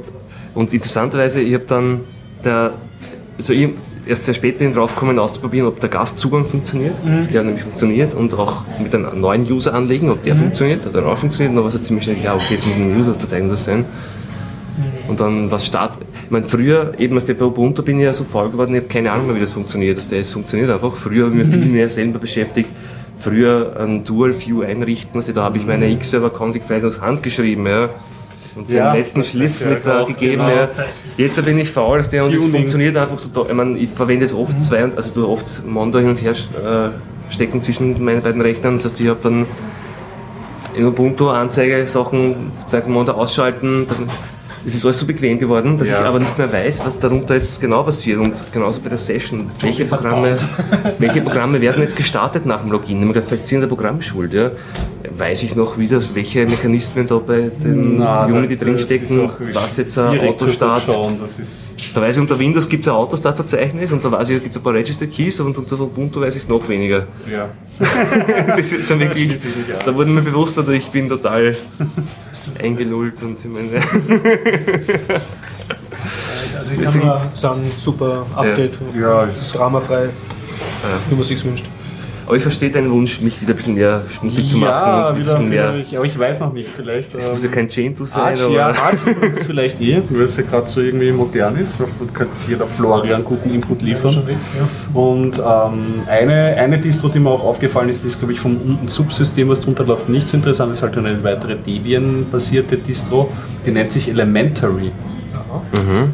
und interessanterweise, ich habe dann der, also ich erst sehr spät bin drauf gekommen, auszuprobieren, ob der Gastzugang funktioniert. Der hat nämlich funktioniert und auch mit einem neuen User anlegen, ob der funktioniert, hat dann auch funktioniert, aber es hat ziemlich schnell, ja, okay, es muss ein User-Verzeichnis sein. Und dann was Start. Ich meine, früher, eben als der bei Ubuntu bin ich ja so faul geworden, ich habe keine Ahnung mehr, wie das funktioniert. Das DS funktioniert einfach. Früher habe ich mich viel mehr selber beschäftigt. Früher ein Dual View einrichten, also da habe ich meine X-Server-Config-Files aus Hand geschrieben, ja. Und den Ja, letzten Schliff mit da auch gegeben, genau. Jetzt bin ich faul als der und es funktioniert einfach so. Ich meine, ich verwende jetzt oft zwei, also du oft Mondo hin und her äh, stecken zwischen meinen beiden Rechnern. Das heißt, ich habe dann in Ubuntu Anzeige Sachen, zweiten Monitor ausschalten. Dann, es ist alles so bequem geworden, dass Ja. ich aber nicht mehr weiß, was darunter jetzt genau passiert. Und genauso bei der Session. Welche Programme, welche Programme werden jetzt gestartet nach dem Login? Ich gedacht, vielleicht sind der Programm schuld. Ja? Weiß ich noch, wie das, welche Mechanismen da bei den Na, Unity drinstecken, was jetzt ein Autostart. Da weiß ich, unter Windows gibt es ein Autostart-Verzeichnis und da weiß ich, es gibt ein paar Register Keys und unter Ubuntu weiß ich es noch weniger. ja. Das ist jetzt schon wirklich, da wurde mir bewusst, dass ich bin total eingelullt und ich meine, Also ich kann nur sagen, super Update, Ja, dramafrei, wie man sich's wünscht. Aber ich verstehe deinen Wunsch, mich wieder ein bisschen mehr schmutzig zu machen ja, und ein bisschen mehr. ich, aber ich weiß noch nicht, vielleicht. Es muss ja ähm, kein Gentoo sein, Arch, aber ja, Arch übrigens vielleicht eh, weil es ja gerade so irgendwie modern ist. Da könnte sich jeder Florian guten Input liefern. Und ähm, eine, eine Distro, die mir auch aufgefallen ist, die ist, glaube ich, vom unten Subsystem, was drunter läuft, nicht so interessant, ist halt eine weitere Debian-basierte Distro, die nennt sich Elementary.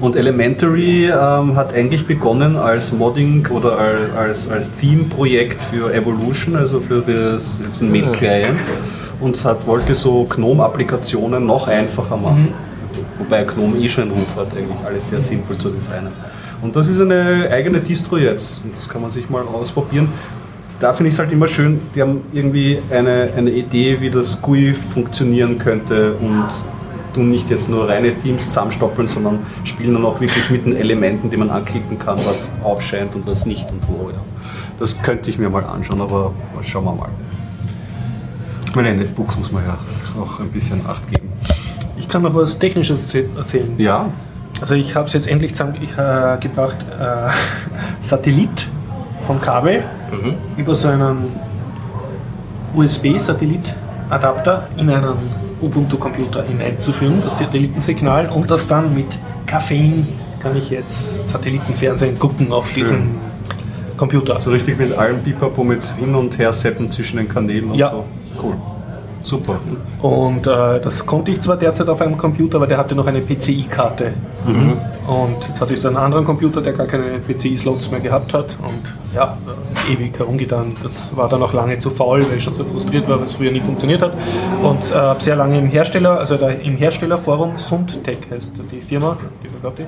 Und Elementary ähm, hat eigentlich begonnen als Modding oder als, als, Theme-Projekt für Evolution, also für das jetzt ein Mail-Client und hat, wollte so GNOME-Applikationen noch einfacher machen. Wobei GNOME eh schon einen Ruf hat, eigentlich alles sehr simpel zu designen. Und das ist eine eigene Distro jetzt und das kann man sich mal ausprobieren. Da finde ich es halt immer schön, die haben irgendwie eine, eine Idee, wie das GUI funktionieren könnte und du nicht jetzt nur reine Teams zusammenstoppeln, sondern spielen dann auch wirklich mit den Elementen, die man anklicken kann, was aufscheint und was nicht und wo. Ja. Das könnte ich mir mal anschauen, aber schauen wir mal. Meine Netbooks muss man ja auch ein bisschen Acht geben. Ich kann noch was Technisches erzählen. Ja, Also ich habe es jetzt endlich zusammengebracht, äh, gebracht, äh, Satellit vom Kabel über so einen USB-Satellit-Adapter in einen Ubuntu-Computer hineinzuführen, das Satellitensignal, und das dann mit Koffein kann ich jetzt Satellitenfernsehen gucken auf diesem Computer. So richtig mit allem Pipapo mit hin und her seppen zwischen den Kanälen und Ja. so. Cool. Super. Und äh, das konnte ich zwar derzeit auf einem Computer, aber der hatte noch eine PCI-Karte. Und jetzt hatte ich so einen anderen Computer, der gar keine PCI-Slots mehr gehabt hat. Und ja, äh, ewig herumgetan. Das war dann auch lange zu faul, weil ich schon so frustriert war, weil es früher nie funktioniert hat. Und äh, habe sehr lange im Hersteller, also da im Herstellerforum, Sundtech heißt die Firma, die verkauft.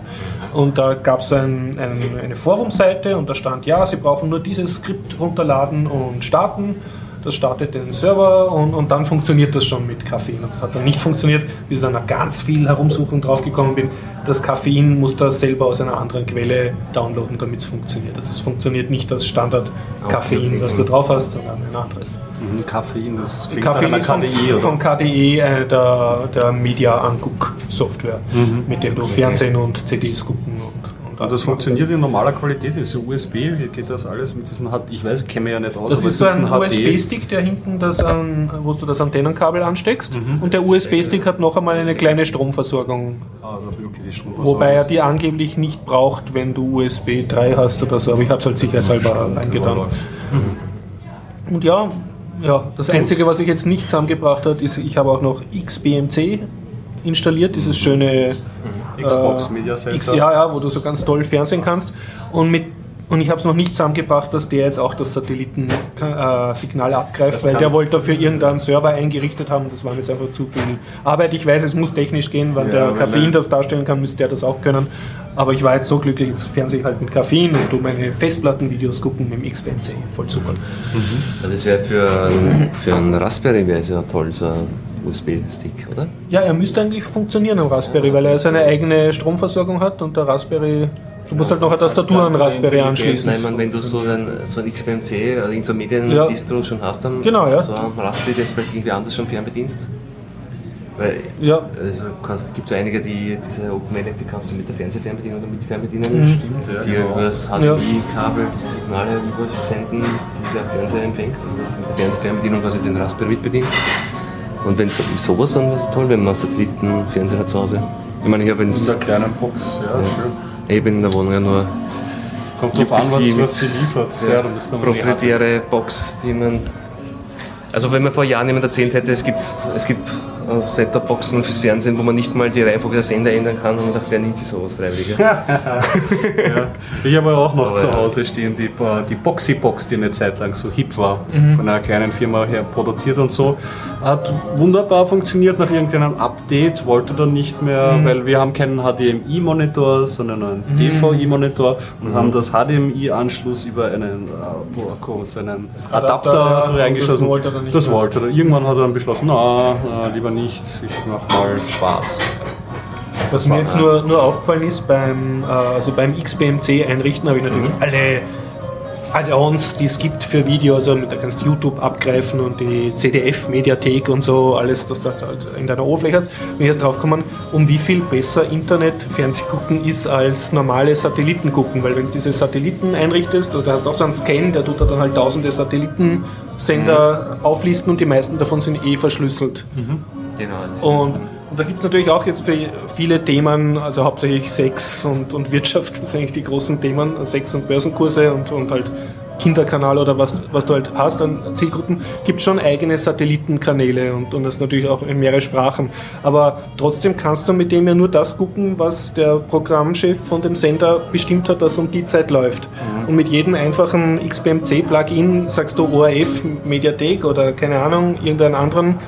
Und da gab es ein, ein, eine Forumseite und da stand, ja, Sie brauchen nur dieses Skript runterladen und starten. Das startet den Server und, und dann funktioniert das schon mit Koffein. Und das hat dann nicht funktioniert, bis ich dann nach ganz viel Herumsuchen draufgekommen bin. Das Koffein muss da selber aus einer anderen Quelle downloaden, damit es funktioniert. Also es funktioniert nicht als Standard Koffein, okay. was du drauf hast, sondern ein anderes. Mhm, Koffein, das klingt Koffein nach ist von, einer KDE, oder? von KDE, äh, der, der Media-Anguck-Software, mit dem du Fernsehen und CDs gucken Und das funktioniert in normaler Qualität, ist so USB, wie geht das alles mit diesen HD? Ich weiß, ich kenne mich ja nicht aus, Das aber ist so ein. USB-Stick, der hinten das an, wo du das Antennenkabel ansteckst. Mhm. Und der USB-Stick hat noch einmal eine kleine Stromversorgung. Ah, okay, die Stromversorgung. Wobei er die angeblich nicht braucht, wenn du USB 3 hast oder so. Aber ich habe es halt sicherheitshalber eingetan. Und ja, ja, das Einzige, was ich jetzt nicht zusammengebracht habe, ist, ich habe auch noch XBMC installiert, dieses schöne Xbox äh, Media Center. X, ja, ja, wo du so ganz toll Fernsehen kannst. Und, mit, und ich habe es noch nicht zusammengebracht, dass der jetzt auch das Satellitensignal äh, abgreift, Das weil der wollte dafür irgendeinen Server eingerichtet haben. Das war mir jetzt einfach zu viel Arbeit. Ich weiß, es muss technisch gehen, wenn Ja, der weil Koffein der- das darstellen kann, müsste der das auch können. Aber ich war jetzt so glücklich, jetzt fernseh ich halt mit Koffein und tu meine Festplattenvideos gucken mit dem XBMC. Voll super. Ja, Das wäre für, ein- für einen Raspberry wäre es ja toll, so ein USB-Stick, oder? Ja, er müsste eigentlich funktionieren am Raspberry, weil er seine eigene Stromversorgung hat und der Raspberry, du musst halt noch eine Tastatur an den Raspberry anschließen. Nein, meine, wenn du so ein, so ein XBMC, also in so Ja. Medien-Distro schon hast, dann Genau, ja. so ein Raspberry, das vielleicht irgendwie anders schon fernbedienst. Weil Ja, also kannst, gibt es einige, die diese OpenLED, die kannst du mit der Fernsehfernbedienung oder mit Fernbedienen, Stimmt, ja, die genau. über das HDMI-Kabel die Signale übersenden, die der Fernseher empfängt. Also dass du mit der Fernsehfernbedienung quasi den Raspberry mitbedienst. Und wenn sowas dann wäre es toll, wenn man Satellitenfernseher hat zu Hause. Ich meine, ich habe In der kleinen Box, ja, schön. eben in der Wohnung ja nur Kommt drauf an, was, was sie liefert. Ja, man proprietäre Box, die man. Also wenn mir vor Jahren jemand erzählt hätte, es gibt, es gibt äh, Set-Top-Boxen fürs Fernsehen, wo man nicht mal die Reihenfolge der Sender ändern kann und man dachte, wer nimmt sich sowas freiwillig? Ja? Ich habe auch noch Aber zu. Hause stehen die, äh, die Boxy-Box, die eine Zeit lang so hip war, von einer kleinen Firma her produziert und so. Hat wunderbar funktioniert nach irgendeinem Update, wollte dann nicht mehr, weil wir haben keinen HDMI-Monitor, sondern einen DVI-Monitor und haben das HDMI-Anschluss über einen, äh, so einen Adapter, Adapter, ja, reingeschlossen. das wollte er dann nicht das wollte er. Irgendwann hat er dann beschlossen, na, na lieber nicht, ich mach mal schwarz. Was mir jetzt nur, nur aufgefallen ist, beim, äh, also beim XBMC einrichten habe ich natürlich alle Add-ons, die es gibt für Video, also da kannst du YouTube abgreifen und die CDF-Mediathek und so, alles, das du halt in deiner Oberfläche hast. Bin ich erst drauf gekommen, um wie viel besser Internet-Fernsehgucken ist als normale Satelliten gucken, weil wenn du diese Satelliten einrichtest, also da hast du auch so einen Scan, der tut da dann halt tausende Satellitensender auflisten und die meisten davon sind eh verschlüsselt. Genau. Und, und da gibt es natürlich auch jetzt für viele Themen, also hauptsächlich Sex und, und Wirtschaft, das sind eigentlich die großen Themen, Sex- und Börsenkurse und, und halt Kinderkanal oder was, was du halt hast an Zielgruppen, gibt schon eigene Satellitenkanäle und, und das natürlich auch in mehrere Sprachen. Aber trotzdem kannst du mit dem ja nur das gucken, was der Programmchef von dem Sender bestimmt hat, dass um die Zeit läuft. Und mit jedem einfachen XBMC-Plugin sagst du ORF, Mediathek oder keine Ahnung, irgendeinen anderen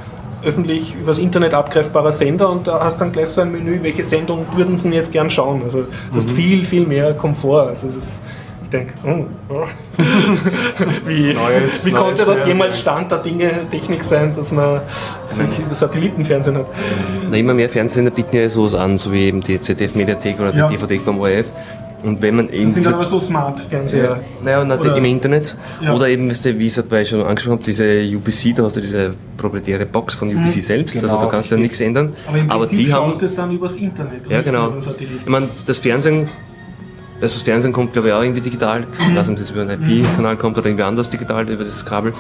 öffentlich übers Internet abgreifbarer Sender und da hast dann gleich so ein Menü, welche Sendung würden Sie jetzt gern schauen. Also du hast viel, viel mehr Komfort. Also es ist, ich denke, oh, oh. wie, Neues- wie neues konnte das Lernen. jemals Stand der Dinge, Technik sein, dass man sich Satellitenfernsehen hat? Na, immer mehr Fernsehsender bieten ja sowas an, so wie eben die ZDF-Mediathek oder die Ja. DVD beim ORF. Und wenn man eben. Das sind dann diese- aber so Smart-Fernseher. Naja, und Oder- im Internet. Ja. Oder eben, weißt du, wie ich es weil ich schon angesprochen habe, diese UPC, da hast du diese proprietäre Box von UPC selbst, also Genau, da kannst du ja nichts ändern. Aber im Prinzip die haben. schaust du es dann übers Internet. Ja, genau. Ich meine, das Fernsehen, also das Fernsehen kommt, glaube ich, auch irgendwie digital. Weiß nicht, ob das über einen IP-Kanal kommt oder irgendwie anders digital über das Kabel.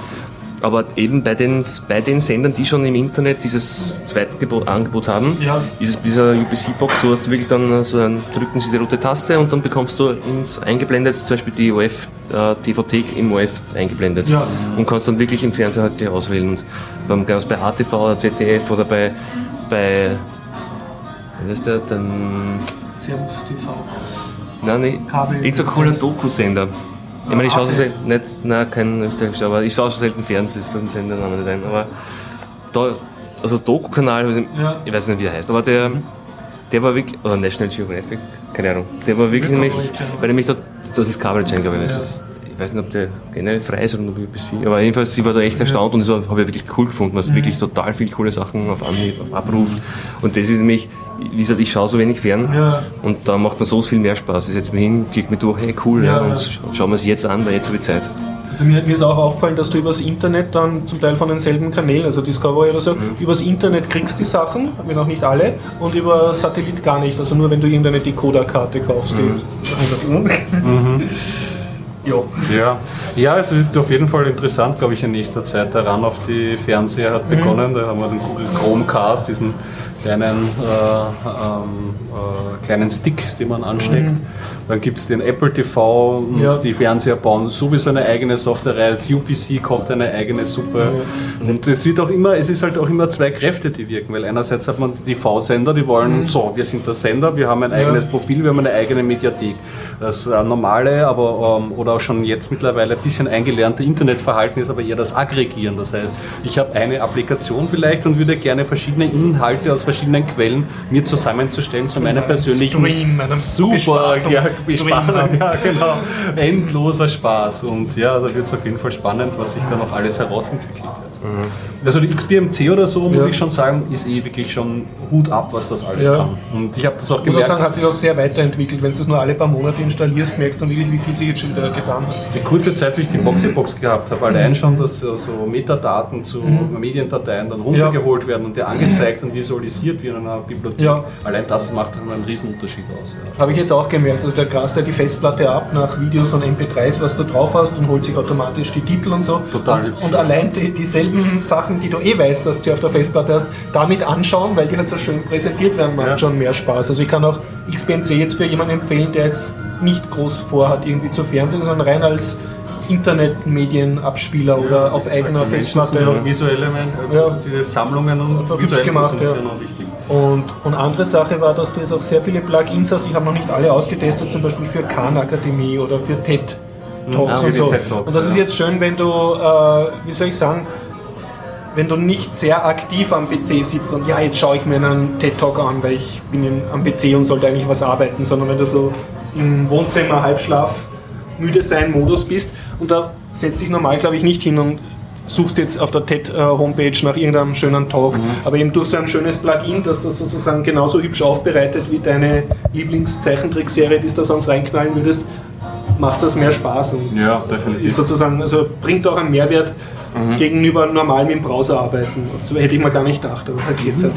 Aber eben bei den, bei den Sendern, die schon im Internet dieses zweite Gebot, Angebot haben, Ja. ist es dieser UPC-Box, so hast du wirklich dann äh, so ein, drücken sie die rote Taste und dann bekommst du ins eingeblendet, zum Beispiel die OF, äh, TV-Thek im OF eingeblendet. Ja. Und kannst dann wirklich im Fernseher halt gleich auswählen. Und dann ganz bei ATV oder ZDF oder bei, bei wie heißt der, dann Servus TV. Nein, nicht. Kabel- Irgend so ein cooler Doku-Sender. Ich meine, ich schaue so selten, nicht, nein, kein österreichischer, aber ich schaue schon selten Fernsehen, das fällt mir Namen nicht ein. Aber da, also Doku-Kanal, Ja. ich weiß nicht, wie er heißt, aber der, der war wirklich, oder National Geographic, keine Ahnung, der war wirklich nämlich, weil nämlich dort, das ist Kabel Channel, glaube ich, das ist, ich weiß nicht, ob der generell frei ist oder nur UPC, aber jedenfalls, sie war da echt erstaunt und das habe ich wirklich cool gefunden, was wirklich total viele coole Sachen auf Anhieb abruft. Und das ist nämlich, wie gesagt, ich schaue so wenig fern Ja. und da macht mir so viel mehr Spaß. Ich setze mich hin, klick mich durch, hey cool, ja, Ja, und schauen wir es jetzt an, weil jetzt habe ich Zeit. Also mir, mir ist auch auffallen, dass du übers Internet dann zum Teil von denselben Kanälen, also Discovery oder so, übers Internet kriegst die Sachen, wenn auch nicht alle, und über Satellit gar nicht. Also nur wenn du irgendeine Decoder-Karte kaufst. Die, ja. Ja. ja, es ist auf jeden Fall interessant, glaube ich, in nächster Zeit. Der Run auf die Fernseher hat begonnen. Da haben wir den Google Chromecast, diesen kleinen, äh, ähm, äh, kleinen Stick, den man ansteckt. Dann gibt es den Apple TV und Ja. die Fernseher bauen sowieso eine eigene Software. Das UPC kocht eine eigene Suppe. Und es wird auch immer, es ist halt auch immer zwei Kräfte, die wirken, weil einerseits hat man die TV-Sender, die wollen, so, wir sind der Sender, wir haben ein eigenes Profil, wir haben eine eigene Mediathek. Das äh, normale, aber ähm, oder auch schon jetzt mittlerweile ein bisschen eingelernte Internetverhalten ist aber eher das Aggregieren. Das heißt, ich habe eine Applikation vielleicht und würde gerne verschiedene Inhalte aus verschiedenen Quellen mir zusammenzustellen zu meinem persönlichen Stream, super ja. Bespaßung, ja genau, endloser Spaß und ja, da wird es auf jeden Fall spannend, was sich da noch alles herausentwickelt. Also die XBMC oder so, muss Ja. ich schon sagen, ist eh wirklich schon Hut ab, was das alles Ja. kann. Und ich habe das auch Ich muss auch gemerkt. sagen, hat sich auch sehr weiterentwickelt. Wenn du das nur alle paar Monate installierst, merkst du dann wirklich, wie viel sich jetzt schon wieder getan hat. Die kurze Zeit, wie ich die Boxybox gehabt habe, Mhm. allein schon, dass so Metadaten zu Mediendateien dann runtergeholt werden und dir angezeigt und visualisiert wie in einer Bibliothek. Ja. Allein das macht einen riesen Unterschied aus. Ja. Habe ich jetzt auch gemerkt. Also der grast ja die Festplatte ab nach Videos und MP3s, was du drauf hast und holt sich automatisch die Titel und so. Total Und, und ja. allein die, dieselben Sachen, die du eh weißt, dass du auf der Festplatte hast, damit anschauen, weil die halt so schön präsentiert werden, macht Ja. schon mehr Spaß. Also ich kann auch XBMC jetzt für jemanden empfehlen, der jetzt nicht groß vorhat, irgendwie zu Fernsehen, sondern rein als Internetmedienabspieler oder auf eigener Festplatte. ja visuelle also Ja. diese Sammlungen und hübsch visuelle gemacht, ja. wichtig. Und, und andere Sache war, dass du jetzt auch sehr viele Plugins hast. Ich habe noch nicht alle ausgetestet, zum Beispiel für Khan Akademie oder für TED Talks Ah, und wie die so. Und das ist ja. jetzt schön, wenn du, äh, wie soll ich sagen, wenn du nicht sehr aktiv am PC sitzt und ja, jetzt schaue ich mir einen TED Talk an, weil ich bin in, am PC und sollte eigentlich was arbeiten, sondern wenn du so im Wohnzimmer Halbschlaf müde sein Modus bist und da setzt dich normal, glaube ich, nicht hin und suchst jetzt auf der TED-Homepage nach irgendeinem schönen Talk, aber eben durch so ein schönes Plugin, dass das sozusagen genauso hübsch aufbereitet wie deine Lieblingszeichentrickserie, die du da sonst reinknallen würdest, macht das mehr Spaß und Ja, ist sozusagen, also bringt auch einen Mehrwert gegenüber normal mit dem Browser arbeiten. Das hätte ich mir gar nicht gedacht, aber halt jetzt halt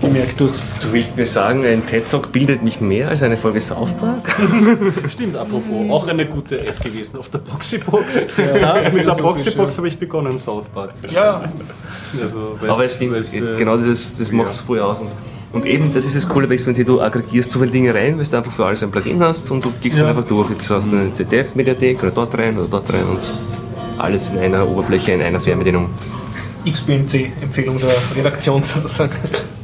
gemerkt durchs Du willst mir sagen, ein TED-Talk bildet mich mehr als eine Folge South Park? Stimmt, apropos, auch eine gute App gewesen auf der Boxybox. Ja, mit der Boxybox habe ich begonnen, South Park zu schauen. Ja, Also, weißt- Aber es stimmt, weißt, äh, genau das, das macht es ja. voll aus. Und, und eben, das ist das Coole bei XPNT, du aggregierst so viele Dinge rein, weil du einfach für alles ein Plugin hast und du klickst Ja. dann einfach durch. Jetzt hast du eine ZDF-Mediathek oder dort rein oder dort rein und alles in einer Oberfläche, in einer Fernbedienung. XBMC-Empfehlung der Redaktion sozusagen.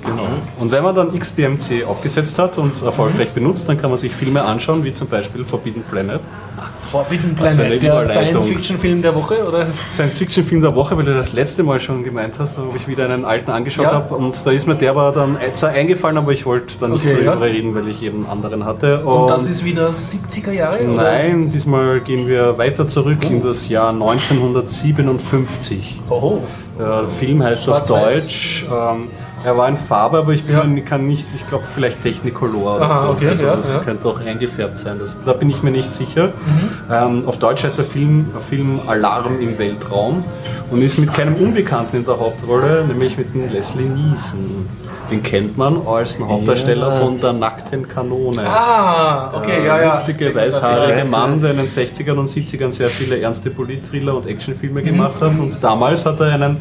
Genau. Und wenn man dann XBMC aufgesetzt hat und erfolgreich benutzt, dann kann man sich Filme anschauen, wie zum Beispiel Forbidden Planet. Forbidden Planet, der. Science-Fiction-Film der Woche, oder? Science-Fiction-Film der Woche, weil du das letzte Mal schon gemeint hast, wo ich wieder einen alten angeschaut Ja. habe. Und da ist mir der aber dann zwar eingefallen, aber ich wollte dann nicht Okay, darüber ja. reden, weil ich eben einen anderen hatte. Und das ist wieder 70er Jahre? Oder? Nein, diesmal gehen wir weiter zurück in das Jahr 1957. Oho. Der Film heißt auf Schwarz-Weiß. Deutsch. Ähm, er war in Farbe, aber ich bin Ja. kann nicht, ich glaube vielleicht Technicolor oder Aha, so. okay, also ja, das ja. könnte auch eingefärbt sein. Das, da bin ich mir nicht sicher. Mhm. Ähm, auf Deutsch heißt der Film, Film Alarm im Weltraum und ist mit keinem Unbekannten in der Hauptrolle, nämlich mit dem Leslie Nielsen. Den kennt man als den Hauptdarsteller Ja. von der nackten Kanone. Ah, okay, ja, ja. lustige, weißhaarige weiß, Mann, der in den 60ern und 70ern sehr viele ernste Politthriller und Actionfilme Mhm. gemacht hat. Und damals hat er einen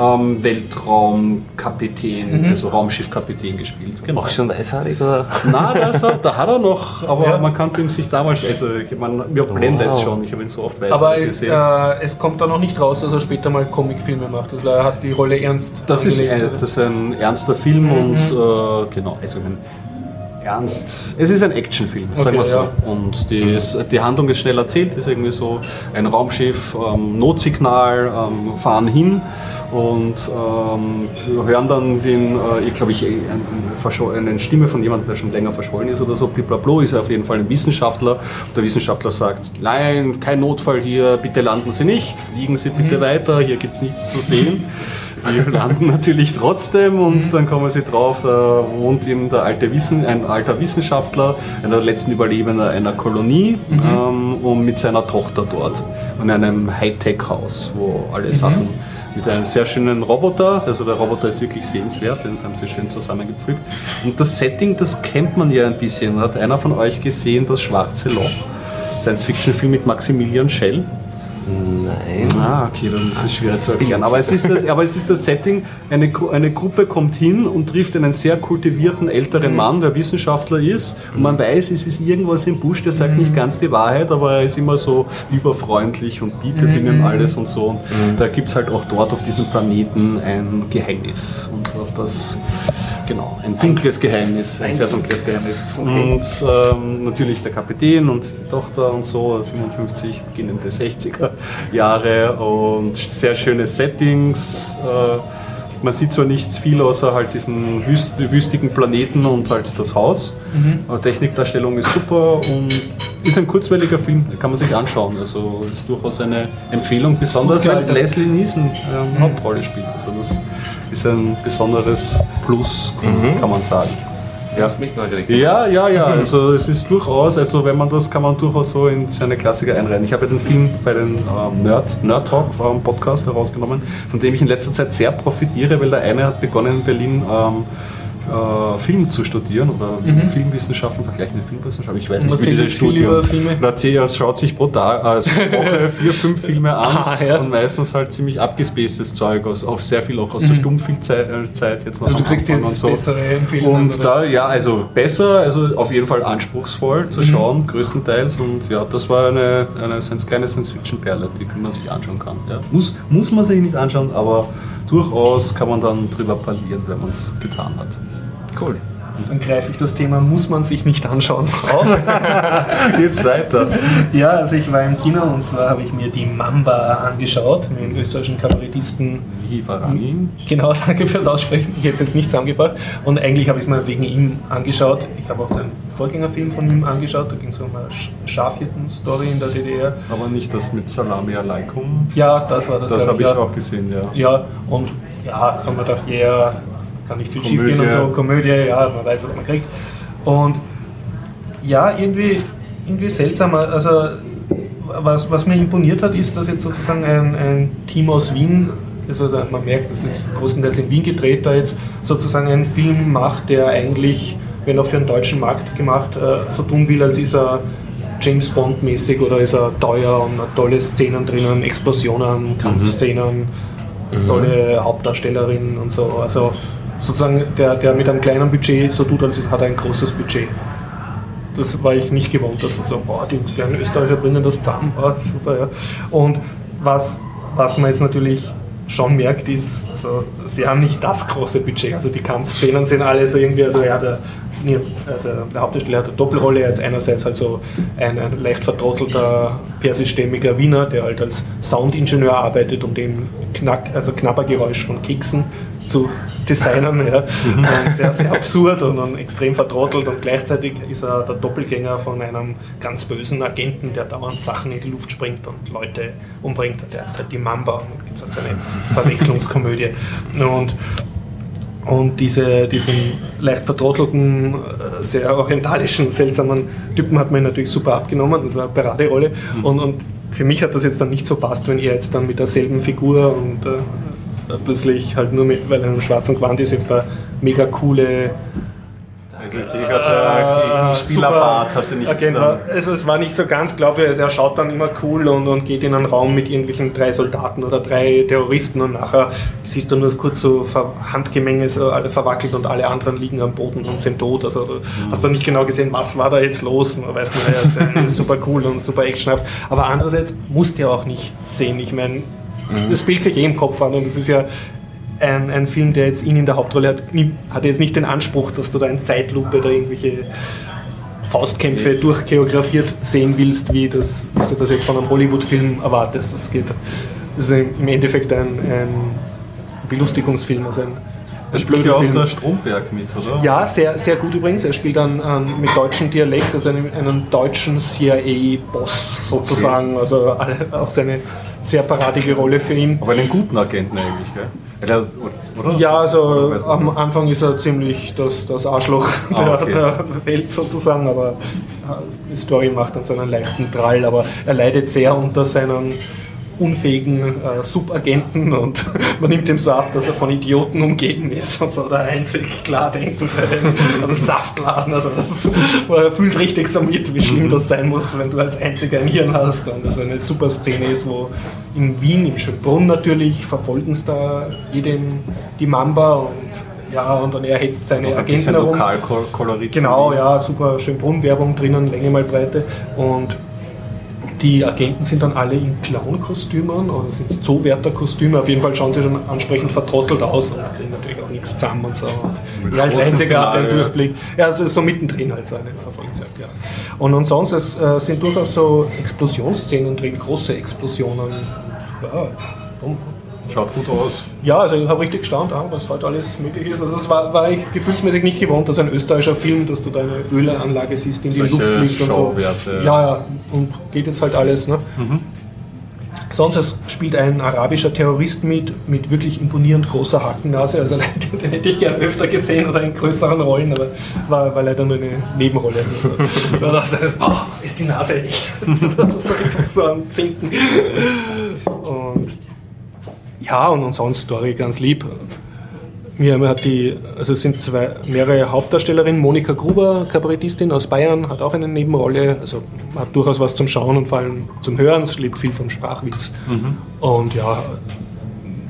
ähm, Weltraumkapitän, Mhm. also Raumschiffkapitän gespielt. Genau. Auch schon weißhaarig oder? Na, das hat, da hat er noch, aber Ja. man kannte ihn sich damals, also ich meine, mir blendet Wow. schon, ich habe ihn so oft weiß Aber es, gesehen. äh, es kommt da noch nicht raus, dass er später mal Comicfilme macht. Also er hat die Rolle ernst Das ist, ein, das ist ein ernster Film Mhm. und äh, genau, also ich mein, ernst. Es ist ein Actionfilm, sagen Okay, wir so. ja. Und die, ist, die Handlung ist schnell erzählt, ist irgendwie so ein Raumschiff, ähm, Notsignal, ähm, fahren hin und ähm, hören dann den, äh, ich glaube ich, eine, verscho- eine Stimme von jemandem, der schon länger verschollen ist oder so, blablabla, ist er auf jeden Fall ein Wissenschaftler. Und der Wissenschaftler sagt, nein, kein Notfall hier, bitte landen Sie nicht, fliegen Sie bitte Mhm. weiter, hier gibt es nichts zu sehen. Die landen natürlich trotzdem und dann kommen sie drauf, da wohnt eben der alte Wissen, ein alter Wissenschaftler, einer der letzten Überlebender einer Kolonie ähm, und mit seiner Tochter dort in einem Hightech-Haus, wo alle Sachen mit einem sehr schönen Roboter, also der Roboter ist wirklich sehenswert, den haben sie schön zusammengepflückt. Und das Setting, das kennt man ja ein bisschen. Hat einer von euch gesehen, das Schwarze Loch? Science-Fiction-Film mit Maximilian Schell? Nein. Ah, okay, dann ist es schwer zu erklären. Aber es ist das, aber es ist das Setting, eine, eine Gruppe kommt hin und trifft einen sehr kultivierten älteren Mann, der Wissenschaftler ist. Und man weiß, es ist irgendwas im Busch, der sagt nicht ganz die Wahrheit, aber er ist immer so überfreundlich und bietet ihnen alles und so. Und da gibt es halt auch dort auf diesem Planeten ein Geheimnis. Und auf das, genau, ein dunkles Geheimnis, ein sehr dunkles Geheimnis. Und ähm, natürlich der Kapitän und die Tochter und so, 57, beginnende 60er Jahre und sehr schöne Settings. Äh, man sieht zwar nicht viel außer halt diesen wüst wüstigen Planeten und halt das Haus. Aber Technikdarstellung ist super und ist ein kurzweiliger Film, kann man sich anschauen. Also ist durchaus eine Empfehlung, besonders weil. Leslie Nielsen ähm, Hauptrolle spielt. Also das ist ein besonderes Plus, kann man sagen. Hast mich neugierig. Ja, ja, ja. Also es ist durchaus, also wenn man das, kann man durchaus so in seine Klassiker einreihen. Ich habe ja den Film bei den ähm, Nerd, Nerd Talk vom Podcast herausgenommen, von dem ich in letzter Zeit sehr profitiere, weil der eine hat begonnen in Berlin ähm, äh, Film zu studieren oder Filmwissenschaften, vergleichende Filmwissenschaften. Ich weiß nicht, wie erzählt dieses viel Studium. über Filme? Na, erzählt- er schaut sich pro Tag, also pro Woche vier, fünf Filme an Ah, ja. und meistens halt ziemlich abgespacedes Zeug, aus, auch sehr viel auch aus der Stummfilmzeit äh, jetzt noch Also du kriegst Anfang jetzt und bessere Empfehlungen. und da, ja, also besser, also auf jeden Fall anspruchsvoll Mhm. zu schauen, größtenteils. Und ja, das war eine, eine kleine Science-Fiction-Perle, die man sich anschauen kann. Ja. Muss, muss man sich nicht anschauen, aber durchaus kann man dann drüber parlieren, wenn man es getan hat. Cool. Dann greife ich das Thema, muss man sich nicht anschauen, auf. Geht's weiter. ja, also ich war im Kino und zwar habe ich mir die Mamba angeschaut, mit dem österreichischen Kabarettisten. Hivarani. Genau, danke fürs Aussprechen. Ich hätte es jetzt nicht zusammengebracht. Und eigentlich habe ich es mir wegen ihm angeschaut. Ich habe auch den Vorgängerfilm von ihm angeschaut. Da ging es um eine Sch- Schafhirten-Story in der DDR. Aber nicht das mit Salami Alaikum. Ja, das war das. Das habe ich ja. auch gesehen, ja. Ja, und ja, haben wir gedacht, ja, yeah, kann nicht viel schief gehen und so, Komödie, ja, man weiß, was man kriegt. Und ja, irgendwie, irgendwie seltsam. Also, was, was mir imponiert hat, ist, dass jetzt sozusagen ein, ein Team aus Wien, also also man merkt, das ist größtenteils in Wien gedreht, da jetzt sozusagen einen Film macht, der eigentlich, wenn auch für den deutschen Markt gemacht, äh, so tun will, als ist er James Bond mäßig oder ist er teuer und hat tolle Szenen drinnen, Explosionen, Kampfszenen, tolle Hauptdarstellerin und so. Also sozusagen der, der mit einem kleinen Budget so tut, als hat er ein großes Budget. Das war ich nicht gewohnt, dass so, boah, die kleinen Österreicher bringen das zusammen, boah, super, ja. Und was, was man jetzt natürlich schon merkt, ist, also, sie haben nicht das große Budget. Also die Kampfszenen sind alle so irgendwie, also ja, der, also der Hauptdarsteller hat eine Doppelrolle, er ist einerseits halt so ein, ein leicht vertrottelter persischstämmiger Wiener, der halt als Soundingenieur arbeitet, um den Knack, also Knabbergeräusch von Keksen zu designen. Ja. Und sehr, sehr absurd und, und extrem vertrottelt und gleichzeitig ist er der Doppelgänger von einem ganz bösen Agenten, der dauernd Sachen in die Luft springt und Leute umbringt. Der ist halt die Mamba und gibt es halt so eine Verwechslungskomödie. Und und diese, diesen leicht vertrottelten, äh, sehr orientalischen, seltsamen Typen hat man natürlich super abgenommen. Das war eine Paraderolle. Und, und für mich hat das jetzt dann nicht so passt, wenn er jetzt dann mit derselben Figur und äh, äh, plötzlich halt nur mit, weil er im schwarzen Gewand ist, jetzt da mega coole Der Spielerbart hatte nicht Agent war. Also es war nicht so ganz glaubwürdig. Also er schaut dann immer cool und, und geht in einen Raum mit irgendwelchen drei Soldaten oder drei Terroristen und nachher siehst du nur kurz so Handgemenge, so alle verwackelt und alle anderen liegen am Boden und sind tot. Also du hast dann nicht genau gesehen, was war da jetzt los. Man weiß nur, er ist äh, super cool und super actionhaft. Aber andererseits musst du ja auch nicht sehen. Ich meine, das spielt sich eh im Kopf an und es ist ja ein, ein Film, der jetzt ihn in der Hauptrolle hat, hat jetzt nicht den Anspruch, dass du da in Zeitlupe da irgendwelche Faustkämpfe durchchoreografiert sehen willst, wie, das, wie du das jetzt von einem Hollywood-Film erwartest. Das geht. Das ist im Endeffekt ein, ein Belustigungsfilm, also ein, Er spielt ja auch Film. der Stromberg mit, oder? Ja, sehr, sehr gut übrigens. Er spielt dann ähm, mit deutschem Dialekt, also einen, einen deutschen CIA-Boss sozusagen. Also alle, auch seine sehr paradige Rolle für ihn. Aber einen guten Agenten eigentlich, gell? Oder? oder? Ja, also Oder am? Anfang ist er ziemlich das, das Arschloch Ah, der, okay. der Welt sozusagen, aber die Story macht dann so einen leichten Drall, aber er leidet sehr unter seinen unfähigen äh, Subagenten und man nimmt ihm so ab, dass er von Idioten umgeben ist und so der einzig Klardenkende in einem Saftladen. Also das, man fühlt richtig so mit, wie Mhm. schlimm das sein muss, wenn du als einziger ein Hirn hast und das eine super Szene ist, wo in Wien, in Schönbrunn natürlich, verfolgen es da jeden die Mamba und ja, und dann er hetzt seine Agenten herum. Lokalkolorit. Genau, ja, super Schönbrunn-Werbung drinnen, Länge mal Breite. Und die Agenten sind dann alle in Clown-Kostümen oder sind es Zoowärter-Kostüme. Auf jeden Fall schauen sie schon ansprechend vertrottelt aus und kriegen natürlich auch nichts zusammen und so. Und er als einziger hat den ja. Durchblick. Ja, also so mittendrin halt so eine Verfolgungsjagd, ja. Und ansonsten es, äh, sind durchaus so Explosionsszenen drin, große Explosionen. Ja, bumm. Schaut gut aus. Ja, also ich habe richtig gestaunt, ah, was heute alles möglich ist. Also es war, war ich gefühlsmäßig nicht gewohnt, dass ein österreichischer Film, dass du da eine Ölanlage siehst, die in die Solche Luft fliegt und so. Ja, ja, und geht jetzt halt alles. Ne? Sonst es spielt ein arabischer Terrorist mit, mit wirklich imponierend großer Hakennase. Also den, den hätte ich gern öfter gesehen oder in größeren Rollen, aber war, war leider nur eine Nebenrolle. Also so. Da dachte ich, boah, ist die Nase echt. so so am Zinken. Und ja, und, und sonst Story ganz lieb. Mir hat die, also es sind zwei, mehrere Hauptdarstellerinnen. Monika Gruber, Kabarettistin aus Bayern, hat auch eine Nebenrolle. Also hat durchaus was zum Schauen und vor allem zum Hören. Es lebt viel vom Sprachwitz. Und ja,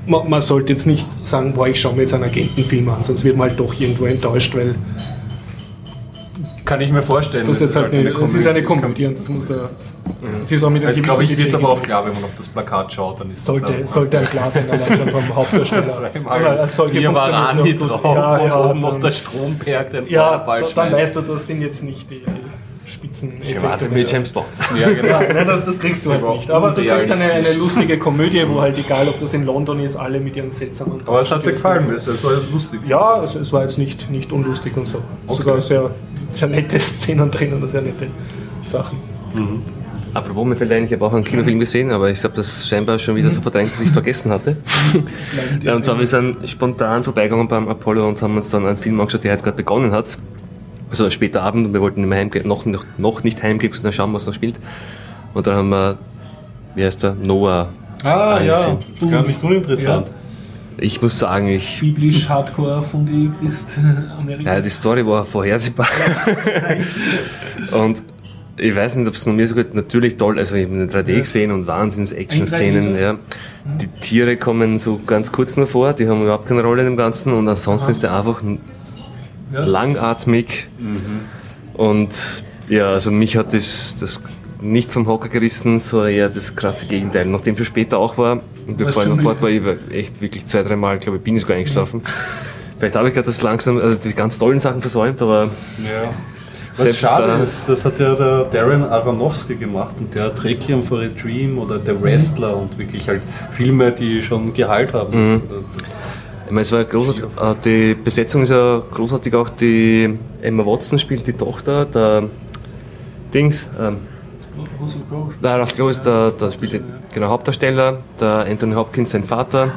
man, man sollte jetzt nicht sagen, boah, ich schaue mir jetzt einen Agentenfilm an, sonst wird man halt doch irgendwo enttäuscht, weil Kann ich mir vorstellen. das jetzt halt eine, es ist eine Komödie. Und das muss da. Es ist auch mit einem Also, glaube ich, wird aber auch klar, wenn man auf das Plakat schaut, dann ist Sollte, das sollte ein klar sein, allein schon vom Hauptdarsteller. Solche Hier war Rani drauf Ja, und ja, oben noch der Stromberg, der den Ja, Feuerball dann weißt du, das sind jetzt nicht die, die Spitzeneffekte. Ich warte mehr. mit James Bond. Ja, genau. Ja, nein, das, das kriegst du halt nicht. Aber du kriegst eine, eine lustige Komödie, wo halt egal, ob das in London ist, alle mit ihren seltsamen. Aber es hat dir gefallen, es war ja lustig. Ja, also es war jetzt nicht, nicht unlustig und so. Sogar sehr, sehr nette Szenen drin und sehr nette Sachen. Apropos, mir fällt ein, ich habe auch einen Kinofilm gesehen, aber ich habe das scheinbar schon wieder so verdrängt, dass ich vergessen hatte. Ja, und zwar, wir sind spontan vorbeigegangen beim Apollo und haben uns dann einen Film angeschaut, der heute gerade begonnen hat. Also später Abend und wir wollten nicht mehr heimgehen, noch, noch, noch nicht heimgehen, sondern schauen, was noch spielt. Und dann haben wir, wie heißt der, Noah. Ah, ja, angesehen. gar nicht uninteressant. Ich muss sagen, ich, Biblisch Hardcore Fundierist Amerika. ja, die Story war vorhersehbar. und ich weiß nicht, ob es noch mir so gut, natürlich toll, also ich habe eine 3D gesehen und Wahnsinns-Action-Szenen, ja. Die Tiere kommen so ganz kurz nur vor, die haben überhaupt keine Rolle in dem Ganzen und ansonsten ist der einfach Ja. langatmig und ja, also mich hat das, das nicht vom Hocker gerissen, so eher das krasse Gegenteil. Nachdem schon später auch war und bevor ich noch fort war, ich war echt wirklich zwei, dreimal, glaube ich, bin ich sogar eingeschlafen. Vielleicht habe ich gerade das langsam, also die ganz tollen Sachen versäumt, aber Ja. Was Selbst schade da- ist, das hat ja der Darren Aronofsky gemacht und der hat Requiem for a Dream oder Der Wrestler und wirklich halt Filme, die schon Gehalt haben. Ich meine, es war großartig. äh, Die Besetzung ist ja großartig auch. Die Emma Watson spielt die Tochter, der Dings. Ähm, Russell Crowe. der Russell Crowe ist der, der spielt den genau, Hauptdarsteller, der Anthony Hopkins sein Vater.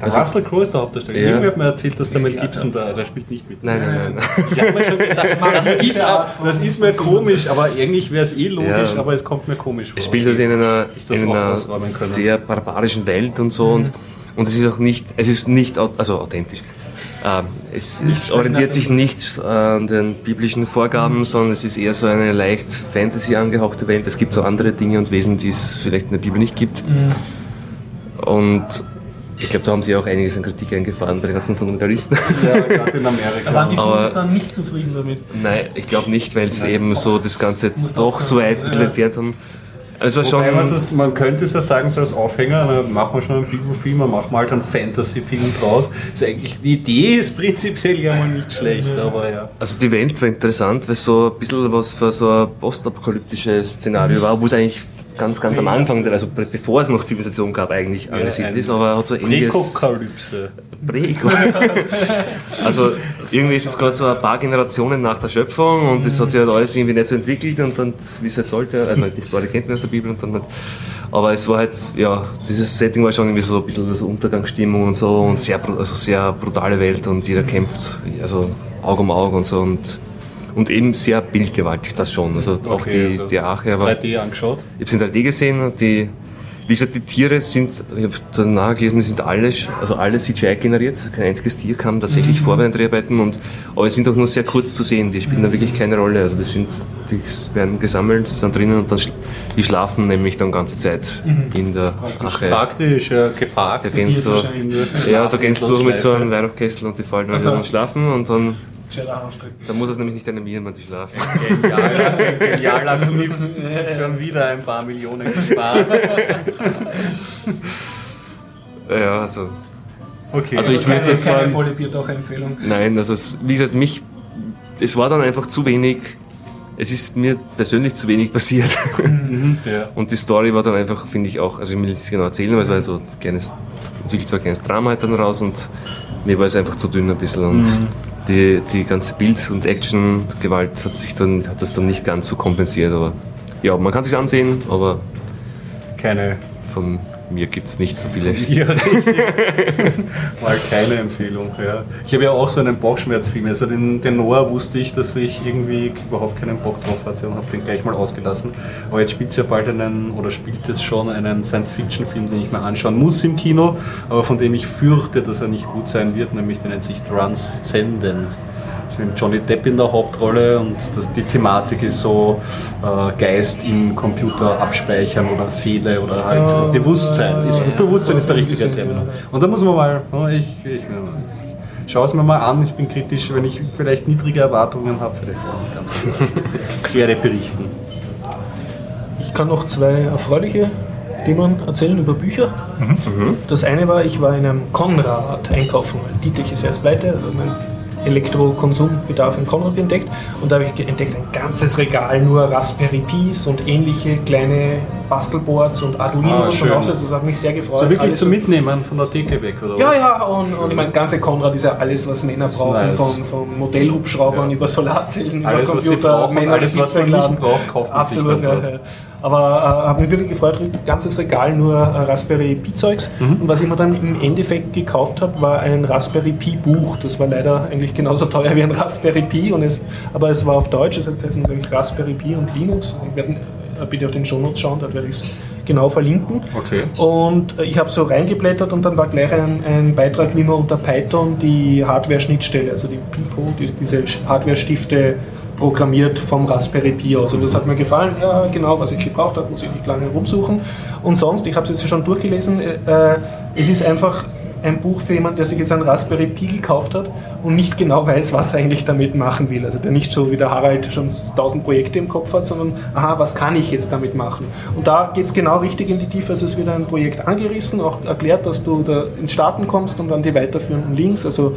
Der Russell Crowe ist der Hauptdarsteller. Ja. Irgendwer hat mir erzählt, dass der Mel Gibson da, der spielt nicht mit. Nein, nein, nein. Ich hab mir schon gedacht, das, ist, das ist mir komisch, aber eigentlich wäre es eh logisch, Ja. aber es kommt mir komisch vor. Es spielt halt in einer, das in einer sehr barbarischen Welt und so. Und Und es ist auch nicht, es ist nicht, also authentisch. Ähm, es, es orientiert sich nicht an den biblischen Vorgaben, sondern es ist eher so eine leicht Fantasy angehauchte Welt. Es gibt so andere Dinge und Wesen, die es vielleicht in der Bibel nicht gibt. Und ich glaube, da haben sie auch einiges an Kritik eingefahren bei den ganzen Fundamentalisten. Ja, gerade in Amerika. Waren die Aber- Fans dann nicht zufrieden damit? Nein, ich glaube nicht, weil sie eben so das Ganze jetzt doch so weit ein bisschen entfernt haben. Also schon. man, es, man könnte es ja sagen, so als Aufhänger, dann machen wir schon einen Bibelfilm, dann machen wir halt einen Fantasy-Film draus. Ist eigentlich, die Idee ist prinzipiell ja mal nicht schlecht, aber ja. Also die Welt war interessant, weil es so ein bisschen was für so ein postapokalyptisches Szenario war, wo es eigentlich ganz, ganz am Anfang, also be- bevor es noch Zivilisation gab, eigentlich angesiedelt ist, aber hat so ähnliches... Prekokalypse. Prego. also irgendwie ist es gerade so ein paar Generationen nach der Schöpfung und es hat sich halt alles irgendwie nicht so entwickelt und dann, wie es halt sollte, also die Story kennt man aus der Bibel und dann halt, aber es war halt, ja, dieses Setting war schon irgendwie so ein bisschen so Untergangsstimmung und so und sehr, also sehr brutale Welt und jeder kämpft, also Auge um Auge und so und und eben sehr bildgewaltig, das schon. Also auch Okay, die, also die Arche, aber 3D angeschaut. ich habe es in 3D gesehen die, wie gesagt, die Tiere sind, ich habe danach gelesen, die sind alle, also alle CGI generiert, kein einziges Tier kam tatsächlich vor bei den Dreharbeiten und, aber es sind auch nur sehr kurz zu sehen, die spielen da wirklich keine Rolle, also das sind, die werden gesammelt, sind drinnen und dann, die schlafen nämlich dann ganze Zeit in der Ache. Praktisch, ja, geparkt. Da gehst du, ja, da gehst du durch mit so einem Weihnachtkessel und die fallen dann Also- und schlafen und dann. Dann muss es nämlich nicht animieren, wenn sie schlafen. Genialer, genialer Kniff. Schon wieder ein paar Millionen gespart. Ja, also, Okay. Also ich keine, würde jetzt keine sagen- volle Biertaucher-Empfehlung. Nein, also es, wie gesagt, mich, es war dann einfach zu wenig, es ist mir persönlich zu wenig passiert. ja. Und die Story war dann einfach, finde ich auch, also ich will nicht genau erzählen, weil es war so ein kleines, entwickelt so ein kleines Drama halt dann raus und mir war es einfach zu dünn ein bisschen und die, die ganze Bild- und Action-Gewalt hat sich dann, hat das dann nicht ganz so kompensiert, aber ja, man kann sich ansehen, aber Keine. von mir gibt es nicht so viele. Ja. Mal keine Empfehlung. Ja. Ich habe ja auch so einen Bauchschmerzfilm. Also den, den Noah wusste ich, dass ich irgendwie überhaupt keinen Bock drauf hatte und habe den gleich mal ausgelassen. Aber jetzt spielt es ja bald einen, oder spielt es schon einen Science-Fiction-Film, den ich mir anschauen muss im Kino, aber von dem ich fürchte, dass er nicht gut sein wird, nämlich der nennt sich Transcendent. Ist mit Johnny Depp in der Hauptrolle und das, die Thematik ist so äh, Geist im Computer abspeichern oder Seele oder halt Ja, Bewusstsein. Ist, ja. Bewusstsein ist der richtige Terminus. Und da muss man mal, oh, ich, ich, schaue es mir mal an, ich bin kritisch, wenn ich vielleicht niedrige Erwartungen habe, vielleicht auch nicht ganz. Ich werde berichten. Ich kann noch zwei erfreuliche Themen erzählen über Bücher. Das eine war, ich war in einem Konrad einkaufen. Dietrich ist ja jetzt pleite, also mein Elektrokonsumbedarf in Konrad entdeckt. Und da habe ich entdeckt ein ganzes Regal nur Raspberry Pis und ähnliche kleine Bastelboards und Arduinos Ah, und Aufsätze. Das hat mich sehr gefreut. So wirklich Alles zum Mitnehmen von der Theke weg, oder ja, was? ja, und, und ich meine, ganze Konrad ist ja alles, was Männer brauchen, nice. von, von Modellhubschraubern über Solarzellen, Alles, über was sie Computer, brauchen, Männer alles, was man nicht braucht, kauft man sich Absolut, dann ja, dort. ja. Aber äh, habe mich wirklich gefreut, ganzes Regal nur äh, Raspberry Pi-Zeugs. Mhm. Und was ich mir dann im Endeffekt gekauft habe, war ein Raspberry Pi-Buch. Das war leider eigentlich genauso teuer wie ein Raspberry Pi, und es, aber es war auf Deutsch, das heißt nämlich Raspberry Pi und Linux. Ich werde äh, bitte auf den Shownotes schauen, dort werde ich es genau verlinken. Okay. Und äh, ich habe so reingeblättert und dann war gleich ein, ein Beitrag, wie man unter Python die Hardware-Schnittstelle, also die Pipo, die, diese Hardware-Stifte programmiert vom Raspberry Pi aus. Und das hat mir gefallen, ja, genau, was ich gebraucht habe, muss ich nicht lange rumsuchen. Und sonst, ich habe es jetzt schon durchgelesen, äh, es ist einfach ein Buch für jemanden, der sich jetzt ein Raspberry Pi gekauft hat und nicht genau weiß, was er eigentlich damit machen will. Also der nicht so wie der Harald schon tausend Projekte im Kopf hat, sondern, aha, was kann ich jetzt damit machen? Und da geht es genau richtig in die Tiefe. Also es wird ein Projekt angerissen, auch erklärt, dass du da ins Starten kommst und dann die weiterführenden Links, also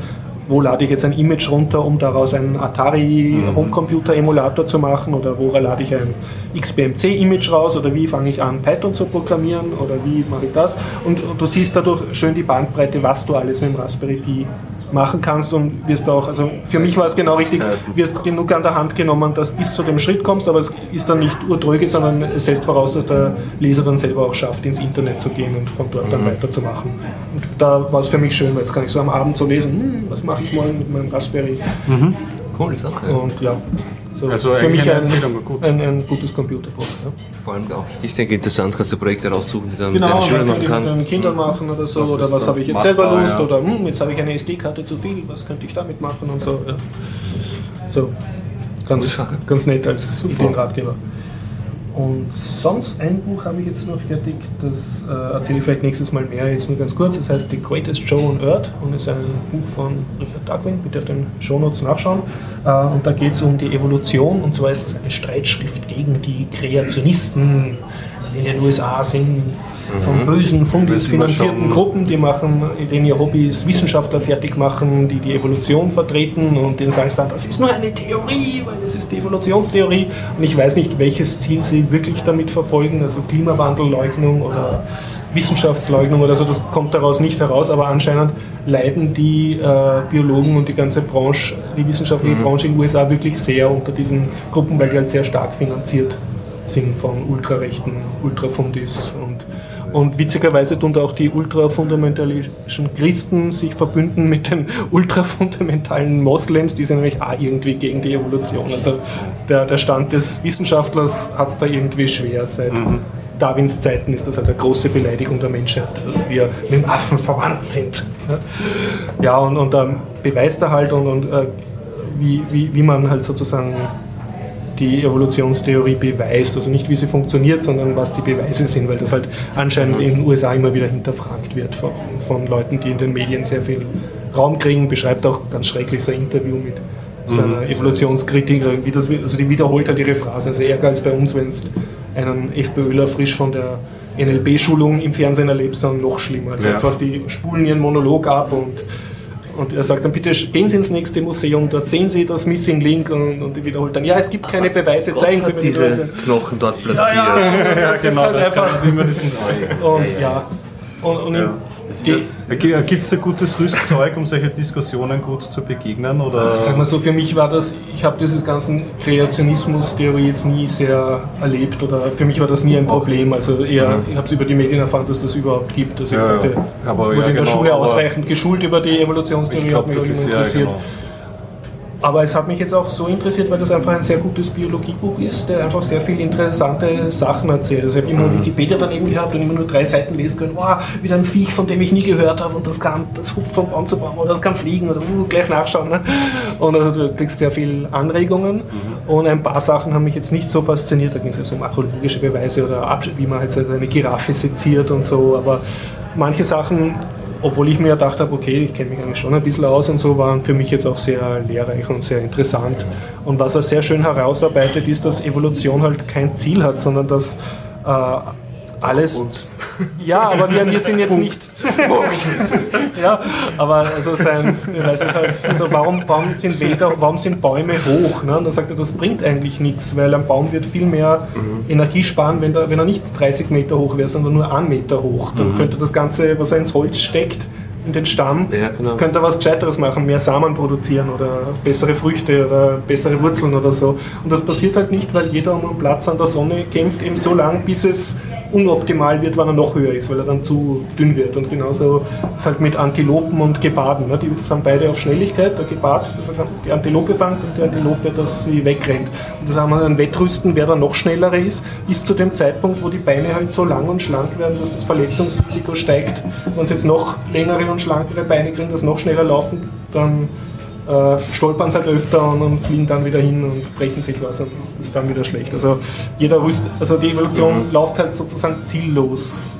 wo lade ich jetzt ein Image runter, um daraus einen Atari Homecomputer Emulator zu machen? Oder wo lade ich ein XBMC Image raus? Oder wie fange ich an Python zu programmieren? Oder wie mache ich das? Und du siehst dadurch schön die Bandbreite, was du alles mit dem Raspberry Pi machen kannst und wirst auch, also für mich war es genau richtig, wirst genug an der Hand genommen, dass bis zu dem Schritt kommst, aber es ist dann nicht urtröge, sondern es setzt voraus, dass der Leser dann selber auch schafft, ins Internet zu gehen und von dort dann weiterzumachen. Und da war es für mich schön, weil jetzt kann ich so am Abend so lesen, hm, was mache ich morgen mit meinem Raspberry? Coole Sache. und ja, So Also für mich ein, gut. ein, ein gutes Computerprogramm. Ja. Vor allem auch, ich denke, interessant, kannst du Projekte raussuchen, die dann Genau, mit deinen Schülern machen mit kannst. den Kindern machen oder so, Das oder was habe ich jetzt machbar, selber Lust, ja. oder hm, jetzt habe ich eine SD-Karte zu viel, was könnte ich damit machen und so. Ja. So, ganz, ganz nett als Ideenratgeber. Und sonst ein Buch habe ich jetzt noch fertig, das äh, erzähle ich vielleicht nächstes Mal mehr, jetzt nur ganz kurz. Das heißt The Greatest Show on Earth und ist ein Buch von Richard Darwin, bitte auf den Shownotes nachschauen. Äh, und da geht es um die Evolution und zwar ist das eine Streitschrift gegen die Kreationisten in den USA sind von bösen Fundis Müssen wir finanzierten schauen. Gruppen, die machen, denen ihr Hobby ist Wissenschaftler fertig machen, die die Evolution vertreten und denen sagen dann, das ist nur eine Theorie, weil es ist die Evolutionstheorie. Und ich weiß nicht, welches Ziel sie wirklich damit verfolgen, also Klimawandelleugnung oder Wissenschaftsleugnung oder so, das kommt daraus nicht heraus, aber anscheinend leiden die äh, Biologen und die ganze Branche, die wissenschaftliche Branche in den USA wirklich sehr unter diesen Gruppen, weil die halt sehr stark finanziert sind von ultrarechten Ultrafundis und, und witzigerweise tun da auch die ultrafundamentalistischen Christen sich verbünden mit den ultrafundamentalen Moslems, die sind nämlich auch irgendwie gegen die Evolution. Also der, der Stand des Wissenschaftlers hat es da irgendwie schwer. Seit Darwins Zeiten ist das halt eine große Beleidigung der Menschheit, dass wir mit dem Affen verwandt sind. Ja, und, und er halt und, und äh, wie, wie, wie man halt sozusagen die Evolutionstheorie beweist. Also nicht, wie sie funktioniert, sondern was die Beweise sind, weil das halt anscheinend in den USA immer wieder hinterfragt wird von, von Leuten, die in den Medien sehr viel Raum kriegen. Beschreibt auch ganz schrecklich so ein Interview mit so einer Evolutionskritikerin, wie das, also die wiederholt halt ihre Phrasen. Also als bei uns, wenn es einen FPÖler frisch von der NLP-Schulung im Fernsehen erlebt, sondern noch schlimmer. Also Ja. einfach die spulen ihren Monolog ab und und er sagt dann, bitte gehen Sie ins nächste Museum, dort sehen Sie das Missing Link und, und die wiederholt dann, ja, es gibt keine Beweise, zeigen Sie mir die diese Beweise. Knochen dort platziert. Ja, ja, Ja, das genau, ist halt einfach, und ja, und, und Ja. Gibt es ein gutes Rüstzeug, um solche Diskussionen gut zu begegnen? Oder? Sag mal so, für mich war das, ich habe diese ganzen Kreationismus-Theorie jetzt nie sehr erlebt oder für mich war das nie ein Problem. Also eher, ich habe es über die Medien erfahren, dass das überhaupt gibt. Also ich Ja, ja. hatte, Aber wurde ja, in der genau, Schule ausreichend geschult über die ich Evolutionstheorie, hat glaube, mich das ist ja interessiert. genau. Aber es hat mich jetzt auch so interessiert, weil das einfach ein sehr gutes Biologiebuch ist, der einfach sehr viele interessante Sachen erzählt. Also ich habe immer Mhm. Wikipedia daneben gehabt und immer nur drei Seiten lesen können. Wow, wieder ein Viech, von dem ich nie gehört habe und das kann, das hupft von Baum zu Baum oder das kann fliegen oder uh, gleich nachschauen. Ne? Und also du kriegst sehr viel Anregungen Mhm. und ein paar Sachen haben mich jetzt nicht so fasziniert. Da ging es ja so um archäologische Beweise oder wie man halt so eine Giraffe seziert und so. Aber manche Sachen obwohl ich mir gedacht habe, okay, ich kenne mich eigentlich schon ein bisschen aus und so, waren für mich jetzt auch sehr lehrreich und sehr interessant. Und was er sehr schön herausarbeitet, ist, dass Evolution halt kein Ziel hat, sondern dass äh, alles. Ja, aber wir, wir sind jetzt nicht. ja, aber also sein Beweis ist halt, also warum, warum sind Wälder, warum sind Bäume hoch? Ne? Und dann sagt er, das bringt eigentlich nichts, weil ein Baum wird viel mehr Energie sparen, wenn, der, wenn er nicht 30 Meter hoch wäre, sondern nur einen Meter hoch. Dann könnte das Ganze, was er ins Holz steckt, in den Stamm, Ja, genau. könnte er was Gescheiteres machen, mehr Samen produzieren oder bessere Früchte oder bessere Wurzeln oder so. Und das passiert halt nicht, weil jeder um einen Platz an der Sonne kämpft eben so lang, bis es unoptimal wird, wann er noch höher ist, weil er dann zu dünn wird. Und genauso ist halt mit Antilopen und Geparden. Ne? Die sind beide auf Schnelligkeit. Der Gepard, also die Antilope fängt und die Antilope, dass sie wegrennt. Und das haben wir ein Wettrüsten, wer dann noch schneller ist, bis zu dem Zeitpunkt, wo die Beine halt so lang und schlank werden, dass das Verletzungsrisiko steigt. Wenn sie jetzt noch längere und schlankere Beine kriegen, das noch schneller laufen, dann äh, stolpern sie halt öfter und, und fliegen dann wieder hin und brechen sich was und ist dann wieder schlecht. Also jeder Rüst, also die Evolution Mhm. läuft halt sozusagen ziellos.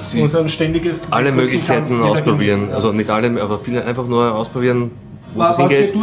Es muss ein ständiges Alle Möglichkeiten ausprobieren. Also nicht alle, aber viele einfach nur ausprobieren, wo Was, es hingeht.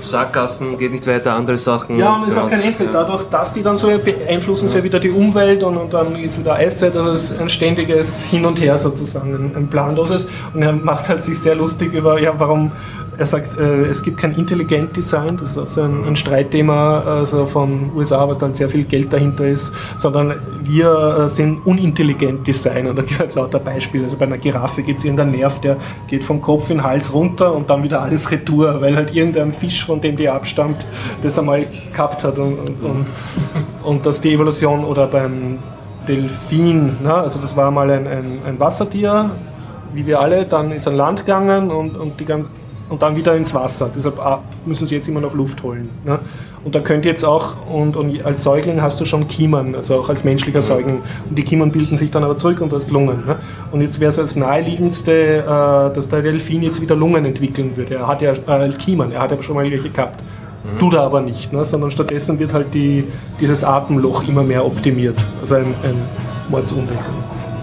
Sackgassen geht nicht weiter, andere Sachen. Ja, und es hat kein Genau. Ende. Ja. Dadurch, dass die dann so beeinflussen sie ja wieder die Umwelt und, und dann ist wieder Eiszeit, also es ist ein ständiges Hin und Her sozusagen, ein, ein planloses. Und er macht halt sich sehr lustig über, ja, warum, er sagt, äh, es gibt kein Intelligent Design, das ist auch so ein, ein Streitthema also von USA, was dann sehr viel Geld dahinter ist, sondern wir äh, sind unintelligent Design und da gibt es halt lauter Beispiele. Also bei einer Giraffe gibt es irgendeinen Nerv, der geht vom Kopf in den Hals runter und dann wieder alles retour, weil halt irgendein Fisch, von dem die abstammt, das einmal gehabt hat und, und, und, und dass die Evolution oder beim Delfin, ne, also das war mal ein, ein, ein Wassertier, wie wir alle, dann ist an Land gegangen und, und, die, gan- und dann wieder ins Wasser. Deshalb ah, müssen sie jetzt immer noch Luft holen. Ne? Und da könnte jetzt auch, und, und als Säugling hast du schon Kiemen, also auch als menschlicher Säugling. Und die Kiemen bilden sich dann aber zurück und du hast Lungen. Ne? Und jetzt wäre es als naheliegendste, äh, dass der Delfin jetzt wieder Lungen entwickeln würde. Er hat ja äh, Kiemen, er hat ja schon mal welche gehabt. Tut er aber nicht, ne? sondern stattdessen wird halt die, dieses Atemloch immer mehr optimiert. Also ein, ein Mordsunweg.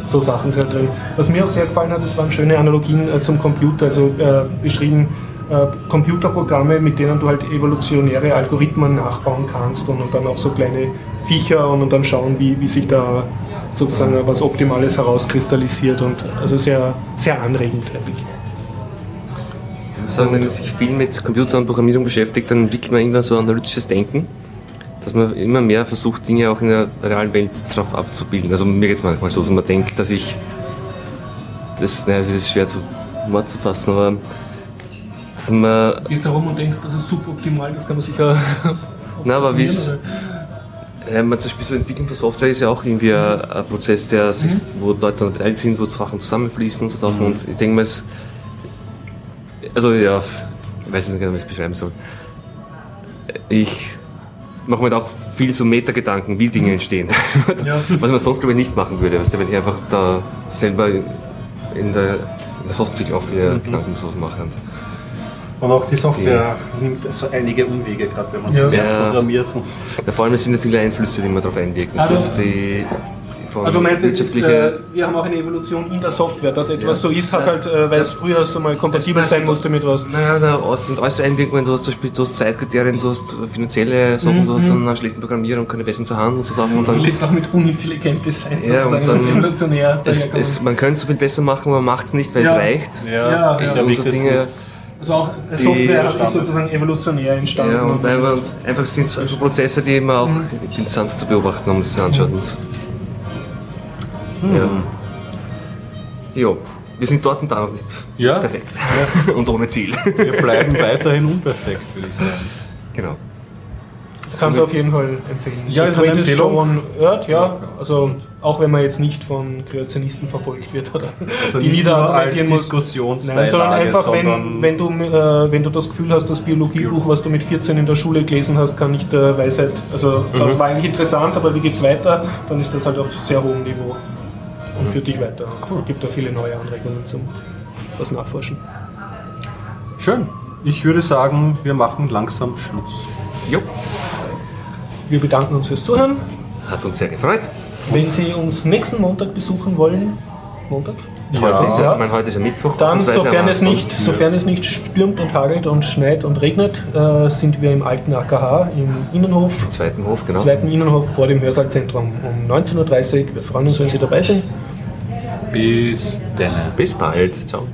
So Sachen sind drin. Was mir auch sehr gefallen hat, das waren schöne Analogien äh, zum Computer, also äh, beschrieben äh, Computerprogramme, mit denen du halt evolutionäre Algorithmen nachbauen kannst und, und dann auch so kleine Viecher und, und dann schauen, wie, wie sich da sozusagen was Optimales herauskristallisiert und also sehr, sehr anregend eigentlich. Ich muss sagen, wenn man sich viel mit Computer und Programmierung beschäftigt, dann entwickelt man irgendwann so analytisches Denken, dass man immer mehr versucht, Dinge auch in der realen Welt drauf abzubilden. Also mir geht es manchmal so, dass man denkt, dass ich, das, naja, es ist schwer zu Wort zu fassen, aber dass man, Gehst da rum und denkst, das ist suboptimal, das kann man sicher. na, aber wie es, ja, man zum Beispiel so Entwicklung von Software ist ja auch irgendwie ein, ein Prozess, der sich, wo Leute dann beteiligt sind, wo Sachen zusammenfließen und so Sachen. Und ich denke mal, es, also ja, ich weiß nicht genau, wie ich es beschreiben soll. Ich mache mir da auch viel so Metagedanken, wie Dinge entstehen. Ja. Was man sonst, glaube ich, nicht machen würde, weißt du, wenn ich einfach da selber in der, in der Software auch viele Gedanken über sowas mache. Und Und auch die Software nimmt so einige Umwege, gerade wenn man Ja. so mehr Ja. programmiert. ja, vor allem es sind ja viele Einflüsse, die man darauf einwirken. Es Also- die, die von Ah, du meinst, es ist, äh, wir haben auch eine Evolution in der Software, dass etwas Ja. so ist, hat halt, äh, weil es früher so mal kompatibel sein musste mit was. Naja, da sind äußere Einwirkungen, du hast zum Beispiel du hast Zeitkriterien, du hast finanzielle Sachen, du hast dann einen schlechten Programmierer und keine besseren zu handeln und so Sachen. Und Das dann, lebt auch mit unintelligent Design Ja, sozusagen, und dann- das evolutionär es, es, man könnte so viel besser machen, aber man macht es nicht, weil Ja. es reicht. Ja, ja. Und so Dinge- Also auch Software ist sozusagen evolutionär entstanden. Ja, und einfach, einfach sind es also Prozesse, die man auch interessant zu beobachten, wenn man sich das anschaut. Und, ja. Jo, wir sind dort und da noch nicht Ja. perfekt. und ohne Ziel. Wir bleiben weiterhin unperfekt, würde ich sagen. genau. Kannst du auf jeden Fall empfehlen. Ja, ist eine Greatest Empfehlung. Earth, ja. Also auch wenn man jetzt nicht von Kreationisten verfolgt wird oder Also die als niederargumentieren muss. Diskussionsbeilage, Nein, sondern einfach, wenn, sondern- wenn, du, äh, wenn du das Gefühl hast, das Biologiebuch, was du mit 14 in der Schule gelesen hast, kann nicht der Weisheit, also Mhm. das war eigentlich interessant, aber wie geht's weiter, dann ist das halt auf sehr hohem Niveau und führt dich weiter. Und gibt da viele neue Anregungen zum was nachforschen. Schön. Ich würde sagen, wir machen langsam Schluss. Jo, Wir bedanken uns fürs Zuhören. hat uns sehr gefreut. Wenn Sie uns nächsten Montag besuchen wollen, Montag? Heute, ist ja, Ja. meine, heute ist ja Mittwoch. Dann, sofern es, nicht, sofern es nicht stürmt und hagelt und schneit und regnet, äh, sind wir im alten AKH im Innenhof, Im zweiten Hof, genau. zweiten Innenhof vor dem Hörsaalzentrum um 19.30 Uhr. Wir freuen uns, wenn Sie dabei sind. Bis dann. Bis bald. Ciao.